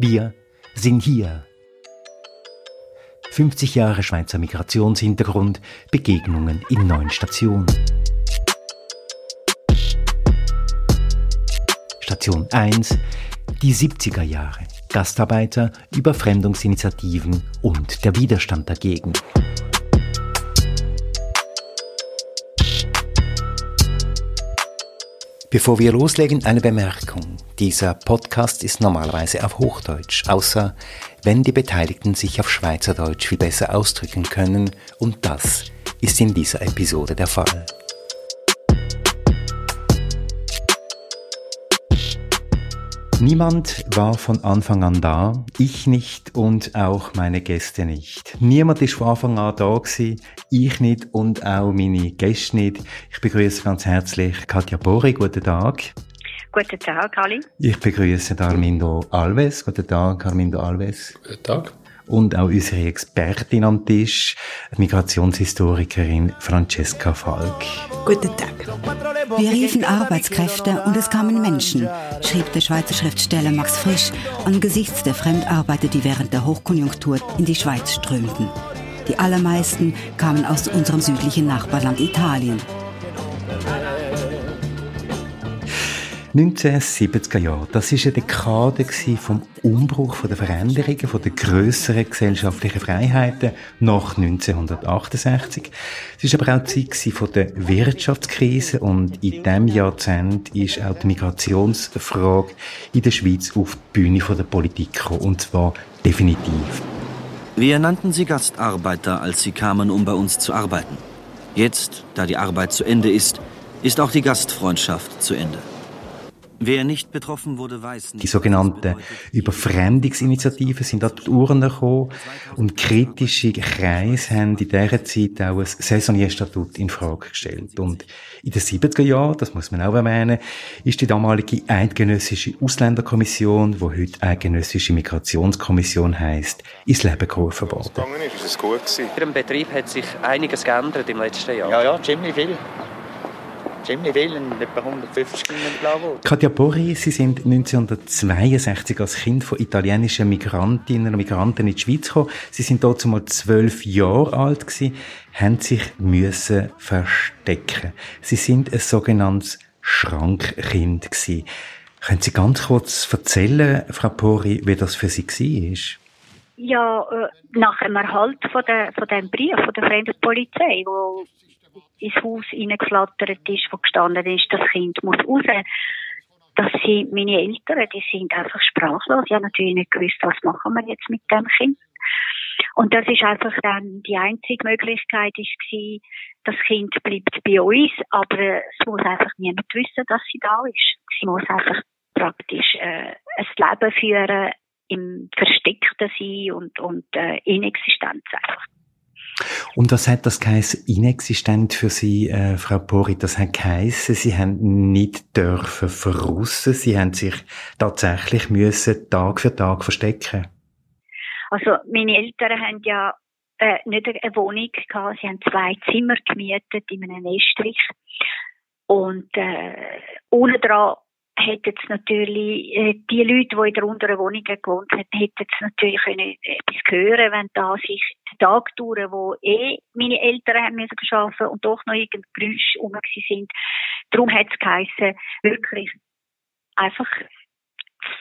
Wir sind hier. 50 Jahre Schweizer Migrationshintergrund, Begegnungen in neun Stationen. Station 1, die 70er Jahre. Gastarbeiter, Überfremdungsinitiativen und der Widerstand dagegen. Bevor wir loslegen, eine Bemerkung. Dieser Podcast ist normalerweise auf Hochdeutsch, außer wenn die Beteiligten sich auf Schweizerdeutsch viel besser ausdrücken können, und das ist in dieser Episode der Fall. Niemand war von Anfang an da, ich nicht und auch meine Gäste nicht. Niemand ist von Anfang an da gewesen, ich nicht und auch meine Gäste nicht. Ich begrüße ganz herzlich Katja Bori, guten Tag. Guten Tag, Ali. Ich begrüße Armindo Alves. Guten Tag, Armindo Alves. Guten Tag und auch unsere Expertin am Tisch, Migrationshistorikerin Francesca Falk. Guten Tag. Wir riefen Arbeitskräfte und es kamen Menschen, schrieb der Schweizer Schriftsteller Max Frisch angesichts der Fremdarbeiter, die während der Hochkonjunktur in die Schweiz strömten. Die allermeisten kamen aus unserem südlichen Nachbarland Italien. 1970er Jahre, das war eine Dekade vom Umbruch, von der Veränderungen, von der grösseren gesellschaftlichen Freiheiten nach 1968. Es war aber auch die Zeit von der Wirtschaftskrise und in diesem Jahrzehnt ist auch die Migrationsfrage in der Schweiz auf die Bühne der Politik gekommen, und zwar definitiv. Wir nannten sie Gastarbeiter, als sie kamen, um bei uns zu arbeiten. Jetzt, da die Arbeit zu Ende ist, ist auch die Gastfreundschaft zu Ende. Wer nicht betroffen wurde, weiß nicht. Die sogenannten Überfremdungsinitiativen sind an die Uhren gekommen und kritische Kreise haben in dieser Zeit auch ein Saisonierstatut in Frage gestellt. Und in den 70er Jahren, das muss man auch erwähnen, ist die damalige Eidgenössische Ausländerkommission, die heute Eidgenössische Migrationskommission heisst, ins Leben gerufen worden. Ist es gut gewesen? Im Betrieb hat sich einiges geändert im letzten Jahr. Ja, ja, ziemlich viel ziemlich viel, etwa 150 Kilometer Katja Borri, Sie sind 1962 als Kind von italienischen Migrantinnen und Migranten in die Schweiz gekommen. Sie sind dort zumal zwölf Jahre alt gewesen, haben sich müssen verstecken. Sie sind ein sogenanntes Schrankkind gewesen. Können Sie ganz kurz erzählen, Frau Pori, wie das für Sie war? Ja, äh, nach dem Erhalt von, der, von dem Brief von der Fremdenpolizei, wo ins Haus hineingeflattert ist, wo gestanden ist, das Kind muss raus. Das sind meine Eltern, die sind einfach sprachlos. Die haben natürlich nicht gewusst, was machen wir jetzt mit dem Kind. Und das ist einfach dann die einzige Möglichkeit ist gewesen, das Kind bleibt bei uns, aber es muss einfach niemand wissen, dass sie da ist. Sie muss einfach praktisch äh, ein Leben führen im Versteckten sein und, und äh, Inexistenz einfach. Und was hat das geheißen, inexistent für Sie, äh, Frau Pori? Das hat geheißen, Sie haben nicht dürfen verrussen, Sie haben sich tatsächlich müssen Tag für Tag verstecken. Also, meine Eltern haben ja äh, nicht eine Wohnung gehabt, sie haben zwei Zimmer gemietet in einem Estrich. Und äh, ohne dran hätten es natürlich, äh, die Leute, die in der unteren Wohnung gewohnt haben, hätten es natürlich etwas hören, wenn da sich die Tage dauern, wo eh meine Eltern haben müssen arbeiten und doch noch irgendein Geräusch rum sind. Darum hat es geheissen, wirklich einfach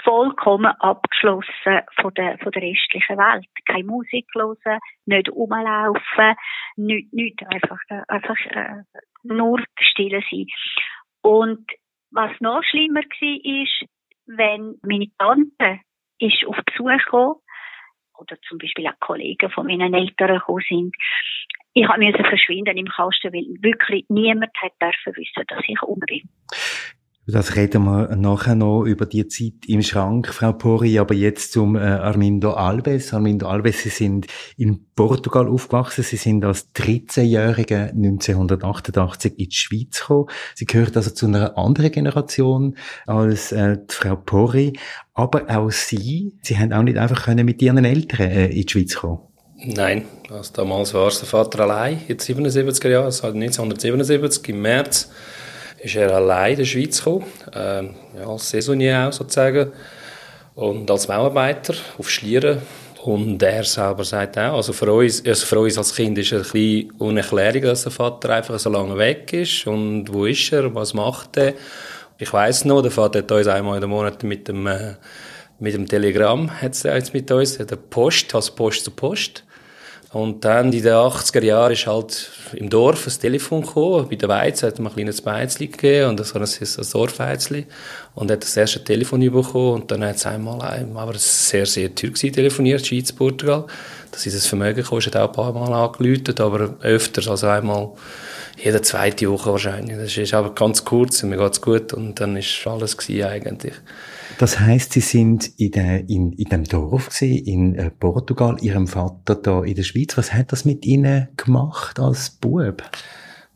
vollkommen abgeschlossen von der, von der restlichen Welt. Keine Musik hören, nicht rumlaufen, nicht, nicht einfach, einfach äh, nur still sein. Und was noch schlimmer war, ist, wenn meine Tante ist auf Besuch gekommen, oder zum Beispiel auch Kollegen von meinen Eltern gekommen sind. Ich musste verschwinden im Kasten, weil wirklich niemand hat dürfen wissen, dass ich um bin. Das reden wir nachher noch über die Zeit im Schrank, Frau Pori, aber jetzt zum äh, Armindo Alves. Armindo Alves, Sie sind in Portugal aufgewachsen. Sie sind als 13-Jährige 1988 in die Schweiz gekommen. Sie gehört also zu einer anderen Generation als äh, Frau Pori. Aber auch Sie, Sie haben auch nicht einfach können mit Ihren Eltern äh, in die Schweiz kommen. Nein, also damals war es der Vater allein, in den 77er Jahren, also 1977 im März ist er allein in der Schweiz gekommen, ähm, ja, als Saisonier auch sozusagen. und als Bauarbeiter auf Schlieren. Und er selber sagt auch, also für uns, also für uns als Kind ist es ein bisschen unerklärlich, dass der Vater einfach so lange weg ist. Und wo ist er? Was macht er? Ich weiß noch, der Vater hat uns einmal in den Monat mit dem, äh, mit dem Telegramm, hat er jetzt mit uns, der Post, als Post zu Post. Und dann in den 80er Jahren ist halt im Dorf ein Telefon gekommen. Bei der Weiz hat man ein kleines Beizli gegeben und war ein, ein Dorfbeizli. Und hat das erste Telefon bekommen und dann hat es einmal, aber sehr, sehr teuer gewesen, telefoniert, Schweiz, Portugal. Das ist das Vermögen kostet auch ein paar Mal angeläutet, aber öfters, also einmal jede zweite Woche wahrscheinlich. Das ist aber ganz kurz und mir geht's gut und dann ist alles gewesen eigentlich. Das heißt, Sie sind in, der, in, in dem Dorf gewesen, in äh, Portugal, Ihrem Vater da in der Schweiz. Was hat das mit Ihnen gemacht als Bub?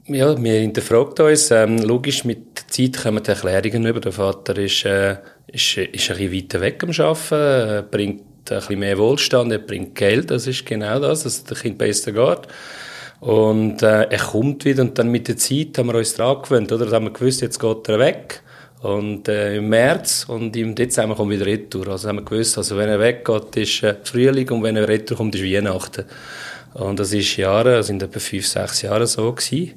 Ja, wir hinterfragt uns. Ähm, logisch, mit der Zeit kommen die Erklärungen über. Der Vater ist, äh, ist, ist ein bisschen weiter weg am Arbeiten, bringt ein bisschen mehr Wohlstand, er bringt Geld, das ist genau das, dass der Kind besser geht. Und äh, er kommt wieder und dann mit der Zeit haben wir uns daran gewöhnt, oder? Da haben wir gewusst, jetzt geht er weg. Und äh, im März und im Dezember kommt wieder Retour. Also haben wir gewusst, also wenn er weggeht, ist äh, Frühling und wenn er Retour kommt, ist Weihnachten. Und das ist Jahre, also in etwa fünf, sechs Jahren so gewesen.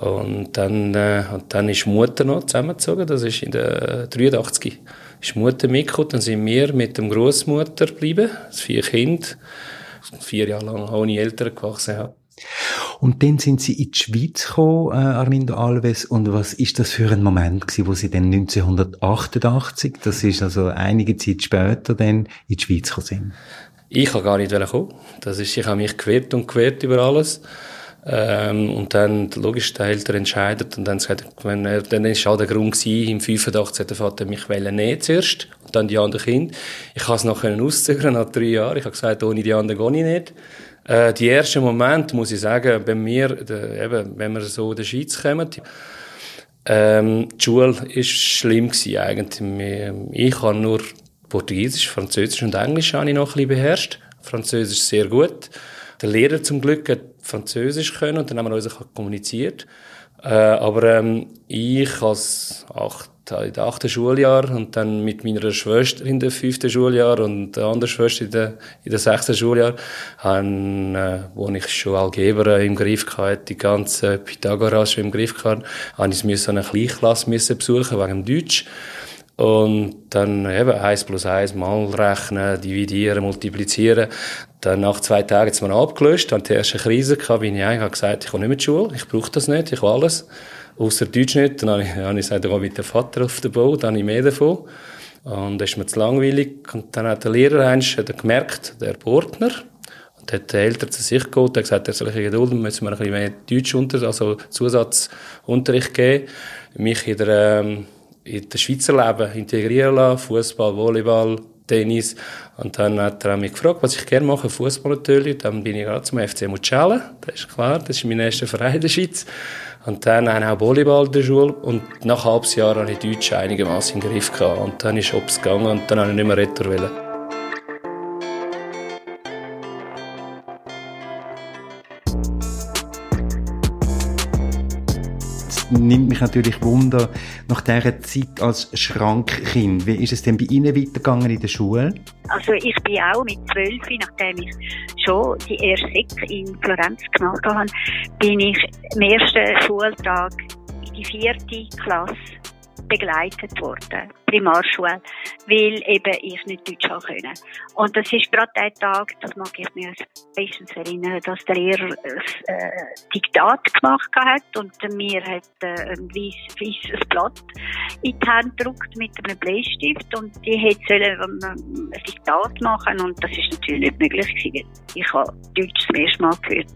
Und dann, äh, und dann ist Mutter noch zusammengezogen, das ist in der 83. Ist Mutter mitgekommen, dann sind wir mit dem Großmutter geblieben, das vier Kinder, vier Jahre lang ohne Eltern gewachsen. Ja. Und dann sind Sie in die Schweiz gekommen, äh, Armindo Alves. Und was ist das für ein Moment gewesen, wo Sie dann 1988, das ist also einige Zeit später, dann in die Schweiz gekommen sind? Ich kann gar nicht kommen. Das ist, ich habe mich gewehrt und gewehrt über alles. Ähm, und dann, logisch, der Eltern entscheidet. Und dann, gesagt, wenn er, dann ist auch der Grund gewesen, im 85 hat der Vater mich nicht zuerst. Und dann die anderen Kinder. Ich kann es noch auszögern, nach drei Jahren. Ich habe gesagt, ohne die anderen gehe ich nicht. Äh, die ersten Momente, muss ich sagen, bei mir, de, eben, wenn wir so in der Schweiz kommen, ähm, die Schule ist schlimm gewesen, eigentlich. Ich habe nur Portugiesisch, Französisch und Englisch ich noch ein bisschen beherrscht. Französisch sehr gut. Der Lehrer zum Glück hat Französisch können und dann haben wir uns kommuniziert. Äh, aber ähm, ich als acht in der achten Schuljahr und dann mit meiner Schwester in der fünften Schuljahr und der anderen Schwester in der, in der sechsten Schuljahr, haben, äh, wo ich schon Algebra im Griff hatte, die ganze Pythagoras schon im Griff hatte, habe ich eine Kleinklasse müssen besuchen wegen Deutsch. Und dann eben eins plus eins mal rechnen, dividieren, multiplizieren. Dann nach zwei Tagen hat es mir abgelöst, dann die erste Krise gehabt, bin ich eigentlich, habe gesagt, ich komme nicht mehr zur Schule, ich brauche das nicht, ich will alles außer Deutsch nicht. Dann habe ich, habe ich gesagt, ich gehe mit dem Vater auf den Bau, dann habe ich mehr davon. Und das ist mir zu langweilig. Und dann hat der Lehrer eins hat gemerkt, der Portner, und hat die Eltern zu sich geholt, und gesagt, er soll ein Geduld, müssen wir ein bisschen mehr Deutsch unter, also Zusatzunterricht geben, mich in der, ähm, in der Schweizer Leben integrieren lassen, Fußball, Volleyball, Tennis. Und dann hat er mich gefragt, was ich gerne mache, Fußball natürlich. Dann bin ich gerade zum FC Mucella, das ist klar, das ist mein erster Verein in der Schweiz. Und dann habe ich auch Volleyball in der Schule und nach einem halben Jahr hatte ich Deutsch einigermaßen im Griff gehabt. Und dann ist es gegangen und dann habe ich nicht mehr Retour wollen. Nimmt mich natürlich Wunder nach dieser Zeit als Schrankkind. Wie ist es denn bei Ihnen weitergegangen in der Schule? Also ich bin auch mit zwölf, nachdem ich schon die erste Sek in Florenz gemacht habe, bin ich am ersten Schultag in die vierte Klasse begleitet worden, Primarschule, weil eben ich nicht Deutsch haben können. Und das ist gerade der Tag, das mag ich mir bestens erinnern, dass der Lehrer ein äh, Diktat gemacht hat und mir hat äh, ein weißes Blatt in die Hand gedruckt mit einem Bleistift und die hätte sollen ähm, ein Diktat machen und das ist natürlich nicht möglich gewesen. Ich habe Deutsch zum ersten Mal gehört.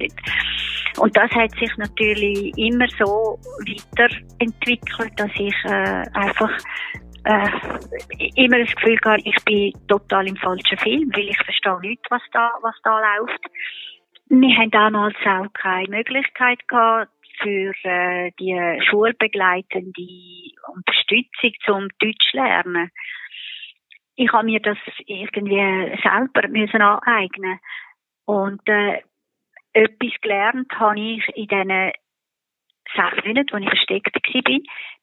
Und das hat sich natürlich immer so weiterentwickelt, dass ich äh, einfach äh, immer das Gefühl gehabt, ich bin total im falschen Film, weil ich verstehe nicht, was da, was da läuft. Wir haben damals auch keine Möglichkeit gehabt, für äh, die schulbegleitende Unterstützung zum Deutsch lernen. Ich habe mir das irgendwie selber müssen aneignen und äh, etwas gelernt habe ich in diesen sechs Monaten, als ich versteckt war.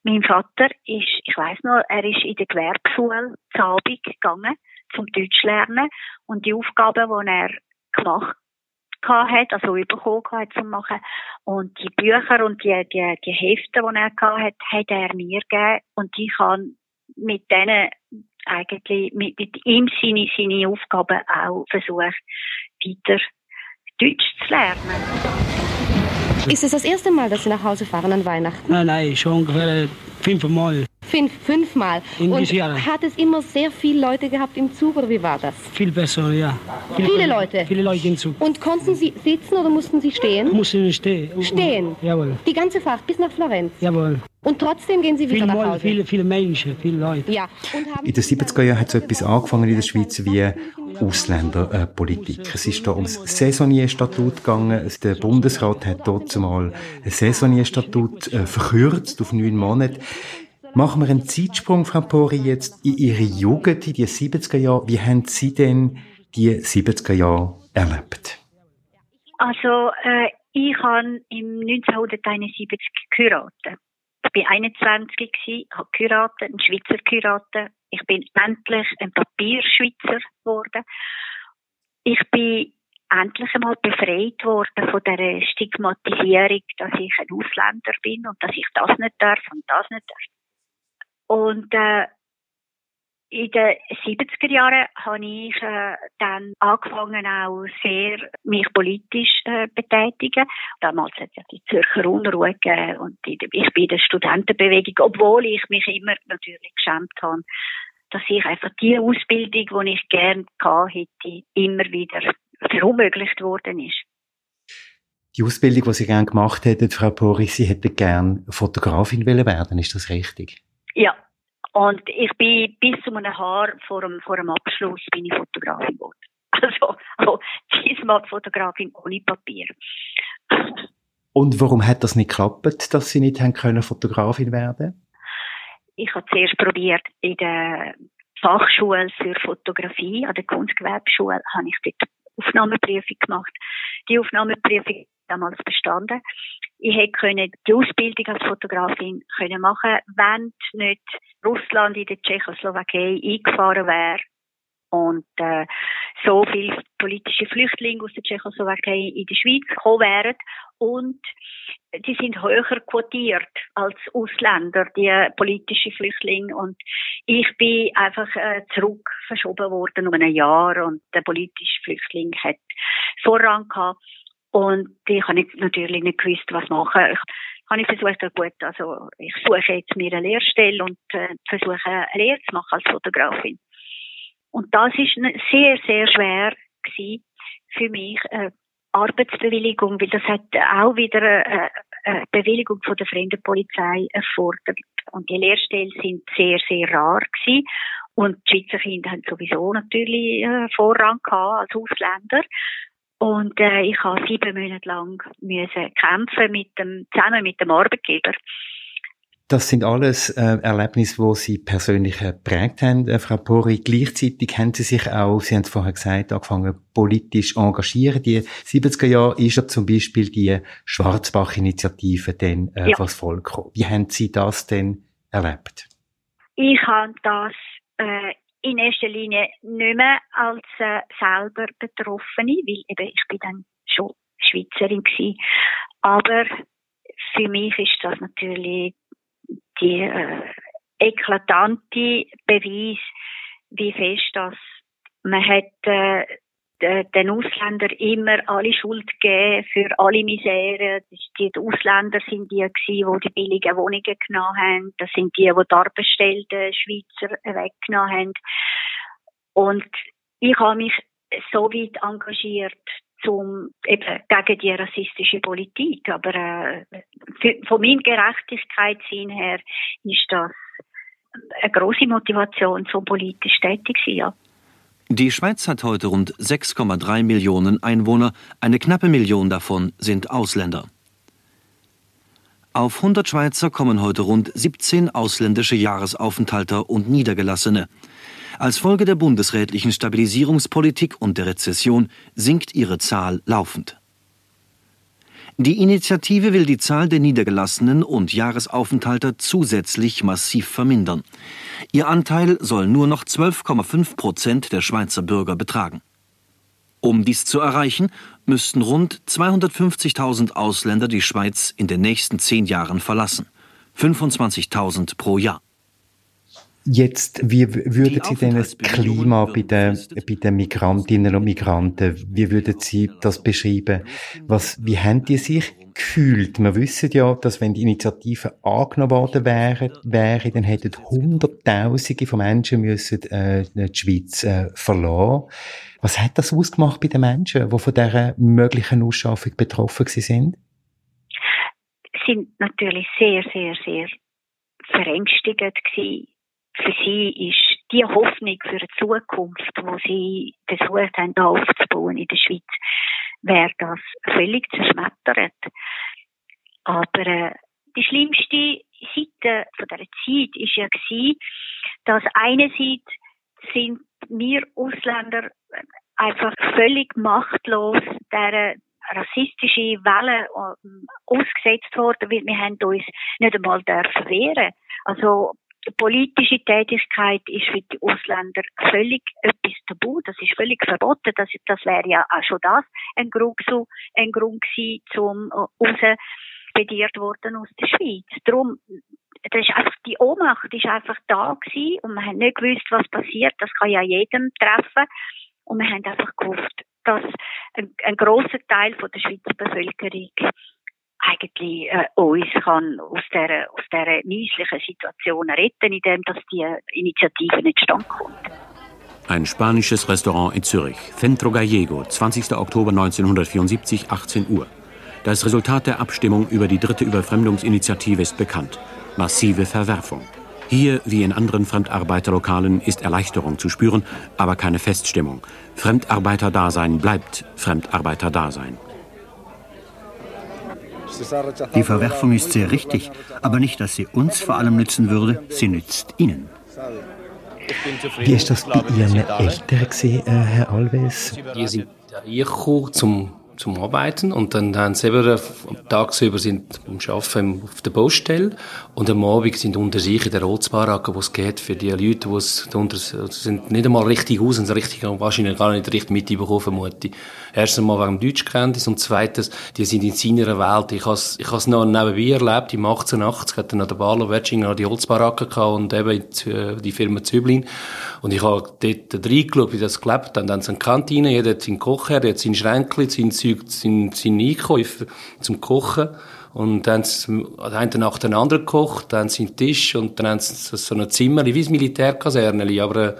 Mein Vater ist, ich weiss noch, er ist in der Gewerbeschule Abend gegangen, zum Deutsch lernen. Und die Aufgaben, die er gemacht hat, also bekommen hat zu machen. Und die Bücher und die, die, die Hefte, die er hat, hat er mir gegeben. Und ich kann mit denen eigentlich, mit, mit ihm seine, seine Aufgaben auch versucht, weiter Deutsch zu lernen. Ist es das erste Mal, dass Sie nach Hause fahren an Weihnachten? Nein, nein, schon ungefähr fünfmal. Fünf, fünfmal. In Und diesem Jahr. hat es immer sehr viele Leute gehabt im Zug oder wie war das? Viel besser, ja. Viele Leute? Viele Leute im Zug. Und konnten Sie sitzen oder mussten Sie stehen? Mussten stehen. Stehen? Jawohl. Die ganze Fahrt bis nach Florenz? Jawohl. Und trotzdem gehen Sie wieder Viele, nach Hause? viele, viele Menschen, viele Leute. Ja. Und haben In den 70er Jahren hat so etwas angefangen in der Schweiz wie Ausländerpolitik. Es ist da ums Saisonierstatut gegangen. Der Bundesrat hat dort zumal ein Saisonierstatut äh, verkürzt auf neun Monate. Machen wir einen Zeitsprung, Frau Pori, jetzt in Ihre Jugend, in die 70er Jahre. Wie haben Sie denn die 70er Jahre erlebt? Also, äh, ich habe im 1971 geheiratet. Ich war 21 gsi, habe geheiratet, einen Schweizer geheiratet. Ich bin endlich ein Papierschweizer geworden. Ich bin endlich einmal befreit worden von der Stigmatisierung, dass ich ein Ausländer bin und dass ich das nicht darf und das nicht darf. Und äh, in den 70er Jahren habe ich äh, dann angefangen auch sehr mich politisch äh, betätigen. Damals hat es ja die Zürcher Unruhe gegeben und ich, bin in der Studentenbewegung, obwohl ich mich immer natürlich geschämt habe, dass ich einfach die Ausbildung, die ich gerne gehabt hätte, immer wieder verunmöglicht worden ist. Die Ausbildung, die Sie gerne gemacht hätten, Frau Pori, Sie hätten gerne Fotografin wollen werden, ist das richtig? Ja. Und ich bin bis zu einem Haar vor dem, vor dem Abschluss bin ich Fotografin geworden. Also, also diesmal Fotografin ohne Papier. Und warum hat das nicht geklappt, dass Sie nicht haben können Fotografin werden? Ich habe zuerst probiert in der Fachschule für Fotografie, an der Kunstgewerbeschule, habe ich dort Aufnahmeprüfung gemacht. Die Aufnahmeprüfung damals bestanden. Ich hätte können die Ausbildung als Fotografin können machen, wenn nicht Russland in der Tschechoslowakei eingefahren wäre. Und äh, so viele politische Flüchtlinge aus der Tschechoslowakei in die Schweiz gekommen wären. Und die sind höher quotiert als Ausländer, die politische Flüchtlinge. Und ich bin einfach äh, zurück verschoben worden um ein Jahr. Und der politische Flüchtling hat Vorrang gehabt und ich habe natürlich nicht gewusst, was machen. Ich habe versucht, gut, also ich suche jetzt mir eine Lehrstelle und äh, versuche eine Lehre zu machen als Fotografin. Und das ist sehr, sehr schwer für mich, äh, Arbeitsbewilligung, weil das hat auch wieder eine, eine Bewilligung von der Fremdenpolizei erfordert. Und die Lehrstellen sind sehr, sehr rar gewesen. Und die Schweizer Kinder haben sowieso natürlich äh, Vorrang gehabt als Ausländer. Und äh, ich habe sieben Monate lang müssen kämpfen mit dem, zusammen mit dem Arbeitgeber. Das sind alles äh, Erlebnisse, wo Sie persönlich geprägt haben, äh, Frau Pori. Gleichzeitig haben Sie sich auch, Sie haben es vorher gesagt, angefangen politisch engagieren. Die 70er Jahre ist ja zum Beispiel die Schwarzbach-Initiative dann äh, Ja. vors Volk. Wie haben Sie das denn erlebt? Ich habe das äh, in erster Linie nicht mehr als äh, selber Betroffene, weil eben ich bin dann schon Schweizerin gewesen. Aber für mich ist das natürlich die äh, eklatante Beweis, wie fest das man hat äh, den Ausländern immer alle Schuld gegeben für alle Misere. Die Ausländer sind die die die billigen Wohnungen genommen haben. Das sind die, die die Arbeitsstellen Schweizer weggenommen haben. Und ich habe mich so weit engagiert, zum, eben gegen die rassistische Politik. Aber äh, für, von meinem Gerechtigkeitssinn her ist das eine große Motivation zum politisch tätig sein, ja. Die Schweiz hat heute rund 6,3 Millionen Einwohner, eine knappe Million davon sind Ausländer. Auf 100 Schweizer kommen heute rund 17 ausländische Jahresaufenthalter und Niedergelassene. Als Folge der bundesrätlichen Stabilisierungspolitik und der Rezession sinkt ihre Zahl laufend. Die Initiative will die Zahl der Niedergelassenen und Jahresaufenthalter zusätzlich massiv vermindern. Ihr Anteil soll nur noch 12,5 Prozent der Schweizer Bürger betragen. Um dies zu erreichen, müssten rund 250.000 Ausländer die Schweiz in den nächsten zehn Jahren verlassen. 25.000 pro Jahr. Jetzt, wie würden Sie denn das Klima bei den, bei den Migrantinnen und Migranten, wie würden Sie das beschreiben? Was, wie haben die sich gefühlt? Wir wissen ja, dass wenn die Initiative angenommen worden wäre, wäre dann hätten Hunderttausende von Menschen müssen, äh, die Schweiz äh, verlassen. Was hat das ausgemacht bei den Menschen, die von dieser möglichen Ausschaffung betroffen sind? sind natürlich sehr, sehr, sehr verängstigend gewesen für sie ist die Hoffnung für die Zukunft, wo sie versucht haben aufzubauen in der Schweiz, wäre das völlig zerschmettert. Aber äh, die schlimmste Seite von der Zeit ist ja gewesen, dass einerseits sind wir Ausländer einfach völlig machtlos der rassistische Welle ähm, ausgesetzt worden, weil wir haben uns nicht einmal dürfen wehren. Also politische Tätigkeit ist für die Ausländer völlig etwas tabu. Das ist völlig verboten. Das, das wäre ja auch schon das ein Grund, so, ein Grund gewesen, zum äh, raus plädiert worden aus der Schweiz. Darum, das ist einfach, die Ohnmacht ist einfach da gewesen und man hat nicht gewusst, was passiert. Das kann ja jedem treffen. Und wir haben einfach gehofft, dass ein, ein grosser Teil von der Schweizer Bevölkerung eigentlich äh, uns kann aus dieser, aus dieser misslichen Situation retten, indem dass die Initiative nicht standkommt. Ein spanisches Restaurant in Zürich, Centro Gallego, 20. Oktober 1974, 18 Uhr. Das Resultat der Abstimmung über die dritte Überfremdungsinitiative ist bekannt. Massive Verwerfung. Hier, wie in anderen Fremdarbeiterlokalen, ist Erleichterung zu spüren, aber keine Feststimmung. Fremdarbeiterdasein bleibt Fremdarbeiterdasein. Die Verwerfung ist sehr richtig, aber nicht, dass sie uns vor allem nützen würde, sie nützt Ihnen. Wie ist das bei Ihren Eltern gesehen, äh, Herr Alves? Die sind hier gekommen, zum zum Arbeiten und dann haben sie eben tagsüber sind am Arbeiten auf der Baustelle und am Abend sind unter sich in der Rotsbaracke, wo es geht für die Leute, die es darunter sind, nicht einmal richtig aus und richtig, wahrscheinlich gar nicht richtig mitbekommen, vermute ich. Erstens einmal wegen dem Deutschkenntnis und zweitens, die sind in seiner Welt. Ich habe ich has noch nebenbei erlebt, im 1880 hat dann noch der Barlow Wetsching die Holzbaracke gehabt und eben die Firma Züblin und ich habe dort reingeschaut, wie das gelebt hat. Dann haben sie eine Kantine, jeder hat seinen Kocher, der hat sein Schränkchen, sein Zeug, sein, sein Einkäufe zum Kochen. Und dann haben sie einen nach dem anderen gekocht, dann einen Tisch und dann haben sie so ein Zimmer, wie ein Militärkaserne, aber äh,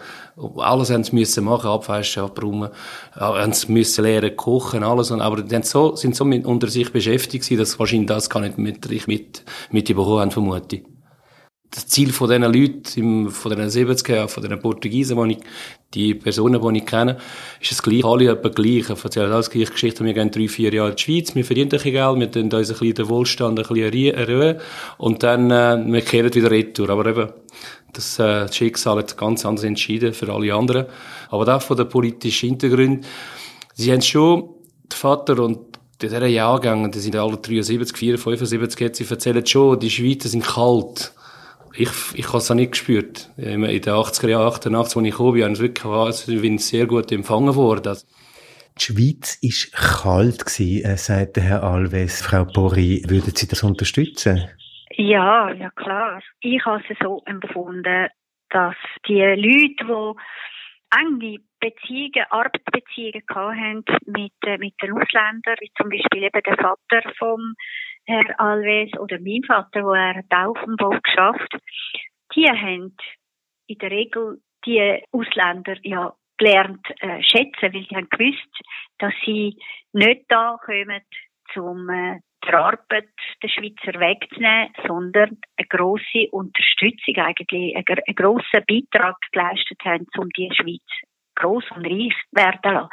alles haben sie müssen machen, abwaschen, abräumen, haben sie müssen lernen kochen, alles. Aber die so, sind so mit, unter sich beschäftigt gewesen, dass wahrscheinlich das gar nicht mit, mit, mit bekommen haben, vermute ich das Ziel von diesen Leuten, von diesen 70 Jahren, von diesen Portugiesen, die ich, die Personen, die ich kenne, ist es gleich, alle etwa gleich. Ich erzähle alles gleiche Geschichte. Wir gehen drei, vier Jahre in die Schweiz, wir verdienen ein bisschen Geld, wir tun uns ein bisschen den Wohlstand ein bisschen erhöhen und dann, äh, wir kehren wieder retour. Aber eben, das, äh, das Schicksal hat ganz anders entschieden für alle anderen. Aber da von den politischen Hintergründen, sie haben schon, der Vater und in diesen Jahrgängen, die sind alle 73, 74, 75, jetzt, sie erzählen schon, die Schweizer sind kalt ich, ich habe es auch nicht gespürt. In den 80er Jahren, 88, als ich gekommen bin, habe ich wirklich also, ich bin sehr gut empfangen worden. Die Schweiz war kalt, gewesen, äh, sagte Herr Alves. Frau Pori, würden Sie das unterstützen? Ja, ja klar. Ich habe es so empfunden, dass die Leute, die enge Beziehungen, Arbeitsbeziehungen hatten mit, äh, mit den Ausländern, wie zum Beispiel eben der Vater vom Herr Alves oder mein Vater, wo er hat auf dem Bau geschafft, die haben in der Regel die Ausländer ja gelernt äh, schätzen, weil sie haben gewusst, dass sie nicht da kommen, um äh, die Arbeit der Schweizer wegzunehmen, sondern eine grosse Unterstützung eigentlich, einen, einen grossen Beitrag geleistet haben, um die Schweiz gross und reich werden zu lassen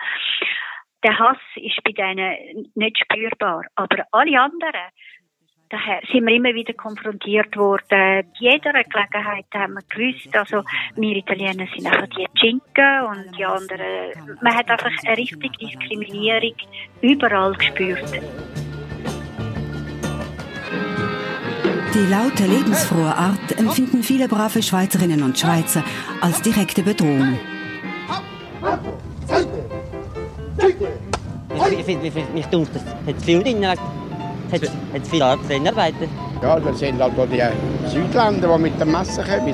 der Hass ist bei denen nicht spürbar. Aber alle anderen, daher sind wir immer wieder konfrontiert worden. jeder Gelegenheit haben wir gewusst, also wir Italiener sind einfach die Cinque und die anderen. Man hat einfach eine richtige Diskriminierung überall gespürt. Die laute, lebensfrohe Art empfinden viele brave Schweizerinnen und Schweizer als direkte Bedrohung. Ich finde, mich denkt, es hat viel drin, hat, hat viel Arbeit. Ja, das sind halt die Südländer, die mit dem Messer kommen.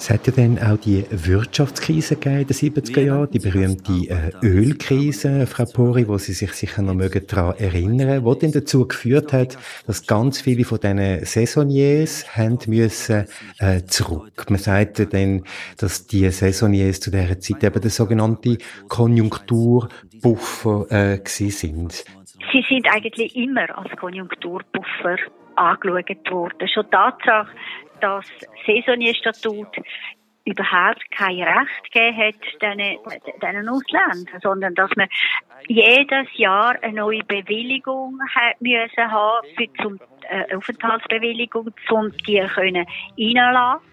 Es hat ja dann auch die Wirtschaftskrise gegeben in den 70er Jahren, die berühmte äh, Ölkrise, Frau Pori, wo Sie sich sicher noch mögen daran erinnern, wo dann dazu geführt hat, dass ganz viele von diesen Saisonniers haben müssen äh, zurück. Man sagte dann, dass die Saisonniers zu dieser Zeit eben der sogenannte Konjunkturbuffer äh, gewesen sind. Sie sind eigentlich immer als Konjunkturbuffer angeschaut worden. Schon die Tatsache, dass Saisonierstatut überhaupt kein Recht gegeben hat, diesen, diesen Ausländern, sondern dass man jedes Jahr eine neue Bewilligung hat müssen haben für zum äh, Aufenthaltsbewilligung, um die können reinlassen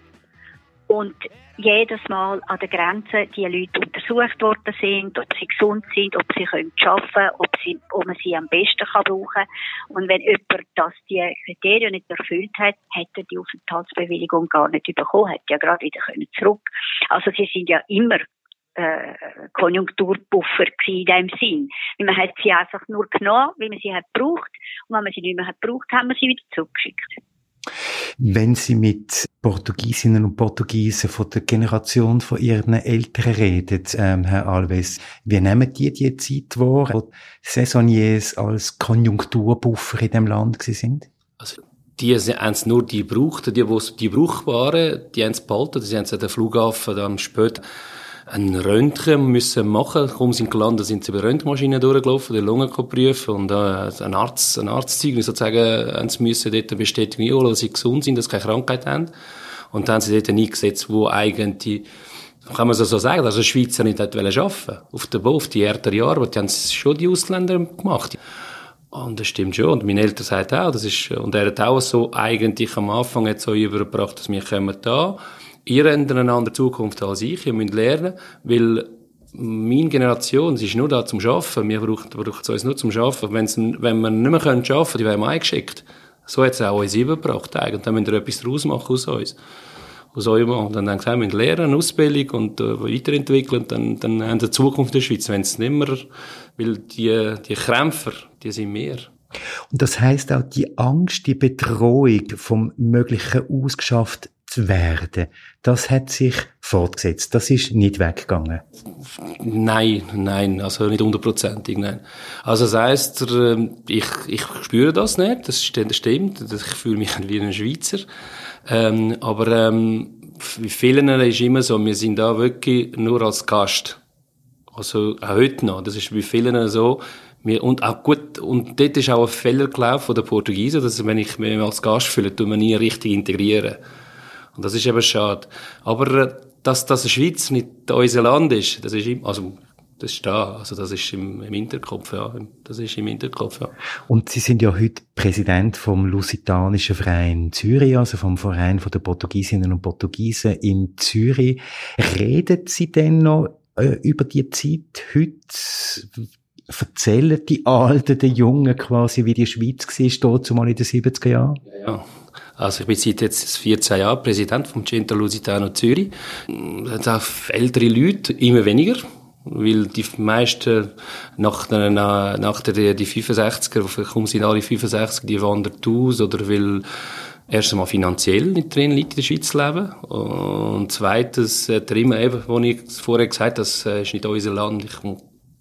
und jedes Mal an der Grenze die Leute untersucht worden sind, ob sie gesund sind, ob sie können arbeiten ob, sie, ob man sie am besten kann brauchen Und wenn jemand das die Kriterien nicht erfüllt hat, hätte er die Aufenthaltsbewilligung gar nicht bekommen, hätte ja gerade wieder können zurück. Also sie sind ja immer äh, Konjunkturbuffer in dem Sinn. Man hat sie einfach nur genommen, wie man sie hat gebraucht. Und wenn man sie nicht mehr hat gebraucht, haben wir sie wieder zurückgeschickt. Wenn Sie mit Portugiesinnen und Portugiesen von der Generation von Ihren Eltern reden, ähm, Herr Alves, wie nehmen die die Zeit wahr, wo Saisonniers als Konjunkturbuffer in dem Land sind? Also die haben es nur die gebraucht, die, die, die brauchbaren, die haben es behalten, die haben es an den Flughafen dann später ein Röntgen müssen machen. Kaum sind gelandet, sind sie über Röntgenmaschinen durchgelaufen, die Lunge prüfen und äh, ein Arzt, ein Arztzeugnis sozusagen, haben sie müssen dort eine Bestätigung einholen, dass sie gesund sind, dass sie keine Krankheit haben. Und dann haben sie dort eingesetzt, wo eigentlich kann man so sagen, dass die Schweizer nicht arbeiten Auf der auf die älteren Jahre, die haben schon die Ausländer gemacht. Und das stimmt schon. Und mein Eltern sagt auch, das ist, und er hat auch so eigentlich am Anfang jetzt so übergebracht, dass wir kommen da, ihr habt eine andere Zukunft als ich, ihr müsst lernen, weil meine Generation, sie ist nur da zum Arbeiten, wir brauchen, brauchen uns nur zum Arbeiten. Wenn's, wenn wir nicht mehr arbeiten können, die werden wir eingeschickt. So hat es auch uns übergebracht eigentlich. Dann müsst ihr etwas daraus machen aus uns. Aus eurem Und dann haben wir gesagt, lernen, Ausbildung und äh, weiterentwickeln, dann, dann haben wir Zukunft in der Schweiz. Wenn es nicht mehr, weil die, die Krämpfer, die sind mehr. Und das heißt auch die Angst, die Bedrohung vom möglichen ausgeschafft zu werden, das hat sich fortgesetzt. Das ist nicht weggegangen. Nein, nein, also nicht hundertprozentig, nein. Also das heisst, ähm, ich, ich spüre das nicht, das stimmt, ich fühle mich wie ein Schweizer. Ähm, aber ähm, wie vielen ist immer so, wir sind da wirklich nur als Gast. Also auch heute noch, das ist bei vielen so, wir, und auch gut, und dort ist auch ein Fehler gelaufen der Portugiesen, dass wenn ich mich als Gast fühle, tun wir nie richtig integrieren. Und das ist eben schade. Aber äh, dass, dass die Schweiz nicht unser Land ist, das ist, also, das ist da, also das ist im, im Hinterkopf, ja. Das ist im Hinterkopf, ja. Und Sie sind ja heute Präsident vom Lusitanischen Verein Zürich, also vom Verein der Portugiesinnen und Portugiesen in Zürich. Reden Sie denn noch äh, über die Zeit heute? Erzählen die Alten, die Jungen quasi, wie die Schweiz war, dort zumal in den 70er Jahren? Ja. Also ich bin seit jetzt 14 Jahren Präsident vom Centro Lusitano Zürich. Das auch ältere Leute, immer weniger, weil die meisten nach, der, nach der, die 65er, kaum sind alle 65 die wandern aus oder weil erst einmal finanziell nicht drin liegt in der Schweiz leben und zweitens hat er immer eben, wo ich vorher gesagt habe, das ist nicht unser Land. Ich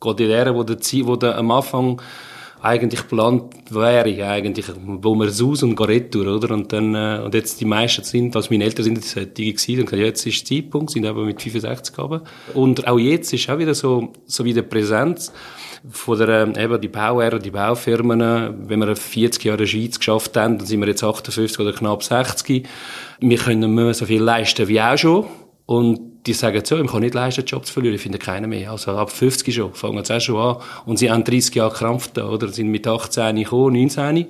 gehe die Lehre, wo der, wo der am Anfang eigentlich geplant wäre, eigentlich, wo man raus und retour, oder? Und dann, äh, und jetzt die meisten sind, also meine Eltern sind jetzt die gewesen, und jetzt ist der Zeitpunkt, sind aber mit 65 aber. Und auch jetzt ist auch wieder so, so wie der Präsenz von der, ähm, eben die Bauherren, die Baufirmen, wenn wir 40 Jahre in Schweiz geschafft haben, dann sind wir jetzt 58 oder knapp 60. Wir können mehr so viel leisten wie auch schon. Und die sagen so, ich kann nicht leisten, Job zu verlieren, ich finde keinen mehr. Also ab 50 schon, fangen sie auch schon an. Und sie haben 30 Jahre Krampf da, oder? Sind mit 18 gekommen, 19.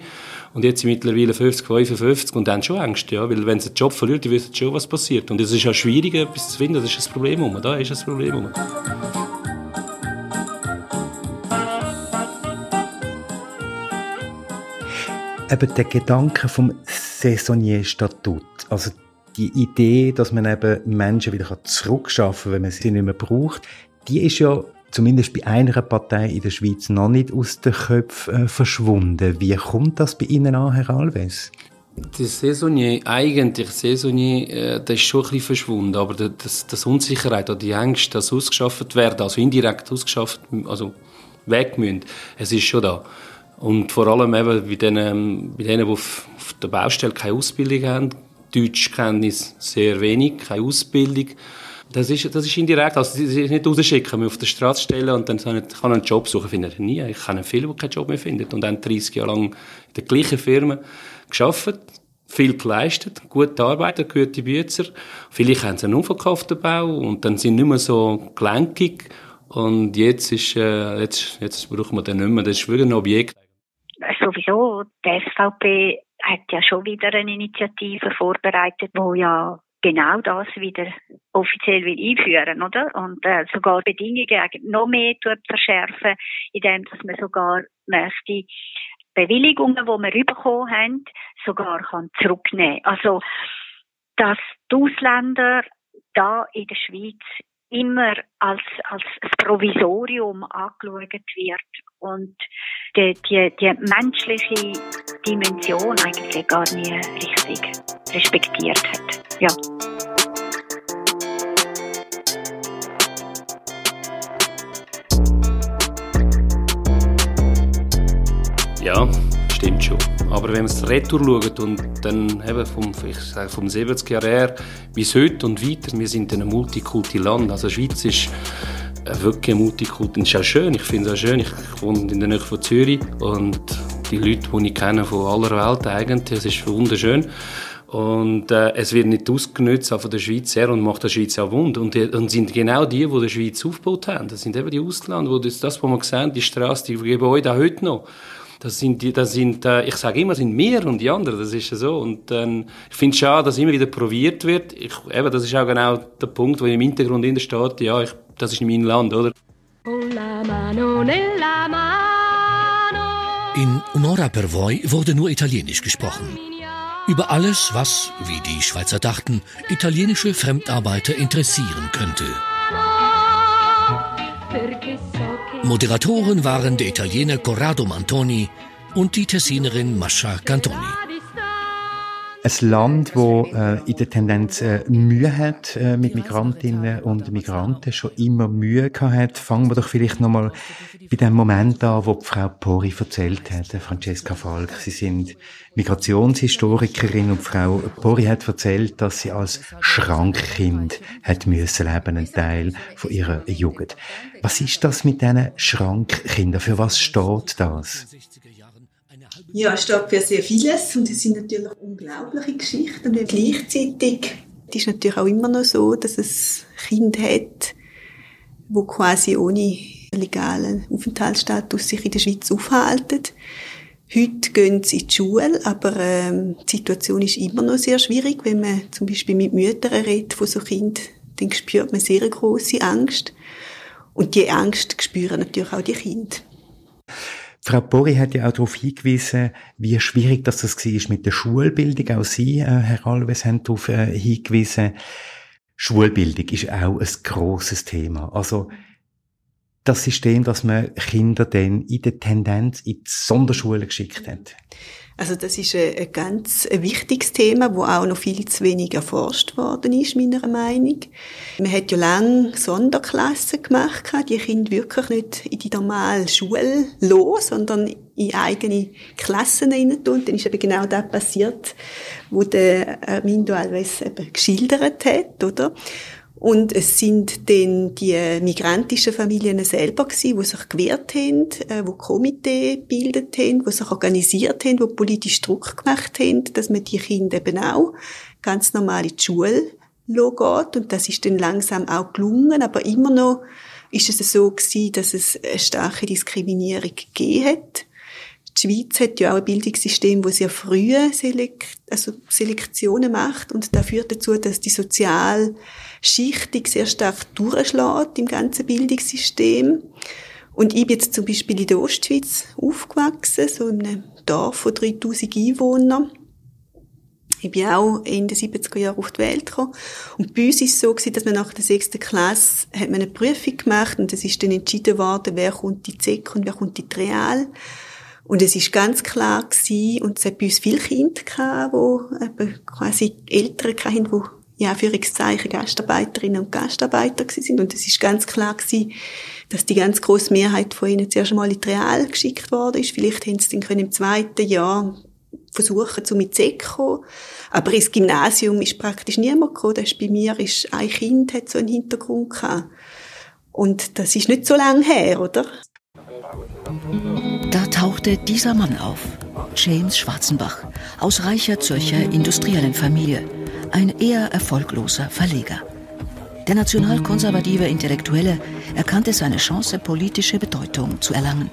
Und jetzt sind mittlerweile 50, 55 und haben schon Angst, ja. Weil wenn sie den Job verlieren, die wissen schon, was passiert. Und es ist ja schwierig, etwas zu finden, das ist das Problem. Da ist das Problem. eben der Gedanke vom Saisonnier-Statut, also die Idee, dass man eben Menschen wieder zurückschaffen kann, wenn man sie nicht mehr braucht, die ist ja zumindest bei einer Partei in der Schweiz noch nicht aus den Köpfen äh, verschwunden. Wie kommt das bei Ihnen an, Herr Alves? Der Saisonier, eigentlich Saisonier, äh, das ist schon ein bisschen verschwunden, aber das, das Unsicherheit oder die Ängste, dass ausgeschafft werden, also indirekt ausgeschafft, also weg müssen, es ist schon da. Und vor allem eben bei denen, bei denen die auf, auf der Baustelle keine Ausbildung haben, Deutschkenntnis sehr wenig, keine Ausbildung, das ist, das ist indirekt. Also, sie sich nicht rausschicken, mich auf der Straße stellen und dann kann ich einen Job suchen. Finde ich nie. Ich kenne viele, die keinen Job mehr finden. Und dann 30 Jahre lang in der gleichen Firma geschafft, viel geleistet, gute Arbeiter, gute Bützer. Vielleicht haben sie einen unverkauften Bau und dann sind sie nicht mehr so gelenkig. Und jetzt ist, äh, jetzt, jetzt brauchen wir den nicht mehr. Das ist wirklich ein Objekt. Sowieso, die SVP hat ja schon wieder eine Initiative vorbereitet, wo ja genau das wieder offiziell will einführen, oder? Und äh, sogar Bedingungen noch mehr verschärfen, indem dass man sogar möchte Bewilligungen, die wir bekommen haben, sogar kann zurücknehmen. Also, dass die Ausländer da in der Schweiz immer als, als Provisorium angeschaut wird und die, die, die menschliche Dimension eigentlich gar nie richtig respektiert hat. Ja. Ja, stimmt schon. Aber wenn man es retour schaut und dann eben vom, ich sage vom 70 Jahr her bis heute und weiter, wir sind ein Multikulti-Land. Also Schweiz ist wirklich ein Multikulti. Das ist auch schön, ich finde es auch schön. Ich wohne in der Nähe von Zürich und die Leute, die ich kenne von aller Welt eigentlich, es ist wunderschön. Und äh, es wird nicht ausgenutzt von der Schweiz her und macht der Schweiz auch wund. Und, und sind genau die, die die Schweiz aufgebaut haben. Das sind eben die Ausländer, wo das, das, was wir sehen, die Straße, die Gebäude auch heute noch. Das sind, die, das sind äh, ich sage immer, sind wir und die anderen, das ist so. Und äh, ich finde es schade, dass immer wieder probiert wird. Ich, eben, das ist auch genau der Punkt, wo im Hintergrund in der steht, ja, ich, das ist mein Land, oder? In Un'ora per voi wurde nur Italienisch gesprochen. Über alles, was, wie die Schweizer dachten, italienische Fremdarbeiter interessieren könnte. Moderatoren waren der Italiener Corrado Mantoni und die Tessinerin Mascha Cantoni. Ein Land, wo äh, in der Tendenz äh, Mühe hat äh, mit Migrantinnen und Migranten, schon immer Mühe hat. Fangen wir doch vielleicht nochmal bei dem Moment an, wo Frau Pori erzählt hat, äh, Francesca Falk. Sie sind Migrationshistorikerin und Frau Pori hat erzählt, dass sie als Schrankkind hat müssen leben, ein Teil von ihrer Jugend. Was ist das mit diesen Schrankkindern? Für was steht das? Ja, es steht für sehr vieles und es sind natürlich unglaubliche Geschichten. Und gleichzeitig ist natürlich auch immer noch so, dass es Kinder hat, wo quasi ohne legalen Aufenthaltsstatus sich in der Schweiz aufhalten. Heute gehen sie in die Schule, aber ähm, die Situation ist immer noch sehr schwierig. Wenn man zum Beispiel mit Müttern redet von so Kind, dann spürt man sehr große Angst. Und die Angst spüren natürlich auch die Kinder. Frau Pori hat ja auch darauf hingewiesen, wie schwierig das, das war mit der Schulbildung. Auch Sie, äh, Herr Alves, haben darauf äh, hingewiesen. Schulbildung ist auch ein grosses Thema. Also, das System, dass man Kinder dann in der Tendenz in die Sonderschule geschickt hat. Also das ist ein, ganz wichtiges Thema, wo auch noch viel zu wenig erforscht worden ist, meiner Meinung. Man hat ja lange Sonderklassen gemacht, die Kinder wirklich nicht in die normale Schule los, sondern in eigene Klassen rein tun. Dann ist eben genau das passiert, wo der Armindo Alves eben geschildert hat, oder? Und es sind dann die migrantischen Familien selber gewesen, die sich gewehrt haben, äh, die Komitee gebildet haben, die sich organisiert haben, die politisch Druck gemacht haben, dass man die Kinder eben auch ganz normal in die Schule geht. Und das ist dann langsam auch gelungen, aber immer noch ist es so gewesen, dass es eine starke Diskriminierung gegeben hat. Die Schweiz hat ja auch ein Bildungssystem, wo sehr frühe Selek also Selektionen macht und das führt dazu, dass die Sozialschichtung sehr stark durchschlägt im ganzen Bildungssystem. Und ich bin jetzt zum Beispiel in der Ostschweiz aufgewachsen, so in einem Dorf von 3000 Einwohnern. Ich bin auch Ende 70er Jahre auf die Welt gekommen. Und bei uns war es so, dass man nach der sechsten Klasse hat man eine Prüfung gemacht und es ist dann entschieden worden, wer kommt in die ZEC und wer kommt in die Real. Und es ist ganz klar gewesen, und es hat bei uns viele Kinder gehabt, wo eben quasi Eltern hatten, die ja, Führungszeichen Gastarbeiterinnen und Gastarbeiter sind. Und es ist ganz klar gewesen, dass die ganz große Mehrheit von ihnen zuerst einmal in die Real geschickt worden ist. Vielleicht haben sie dann können im zweiten Jahr versuchen, zu mit zu kommen. Aber ins Gymnasium ist praktisch niemand gekommen. Das ist bei mir ist ein Kind hat so einen Hintergrund gehabt. Und das ist nicht so lange her, oder? Tauchte dieser Mann auf, James Schwarzenbach, aus reicher Zürcher industriellen Familie, ein eher erfolgloser Verleger. Der nationalkonservative Intellektuelle erkannte seine Chance, politische Bedeutung zu erlangen.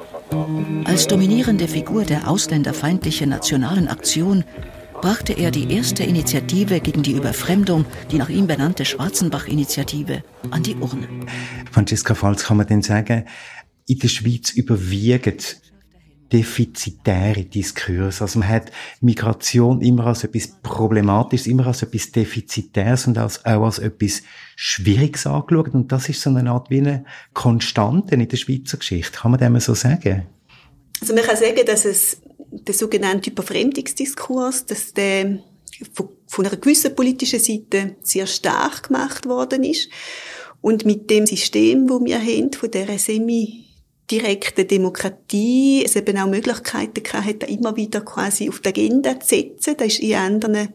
Als dominierende Figur der ausländerfeindlichen nationalen Aktion brachte er die erste Initiative gegen die Überfremdung, die nach ihm benannte Schwarzenbach-Initiative, an die Urne. Francesca Falz, kann man denn sagen, in der Schweiz überwiegen defizitäre Diskurs. Also man hat Migration immer als etwas Problematisches, immer als etwas Defizitäres und als, auch als etwas Schwieriges angeschaut. Und das ist so eine Art wie eine Konstante in der Schweizer Geschichte. Kann man dem so sagen? Also man kann sagen, dass es der sogenannte Überfremdungsdiskurs, dass der von einer gewissen politischen Seite sehr stark gemacht worden ist. Und mit dem System, wo wir haben, von der semi direkten Demokratie, es eben auch Möglichkeiten gehabt, immer wieder quasi auf die Agenda zu setzen. Das ist in anderen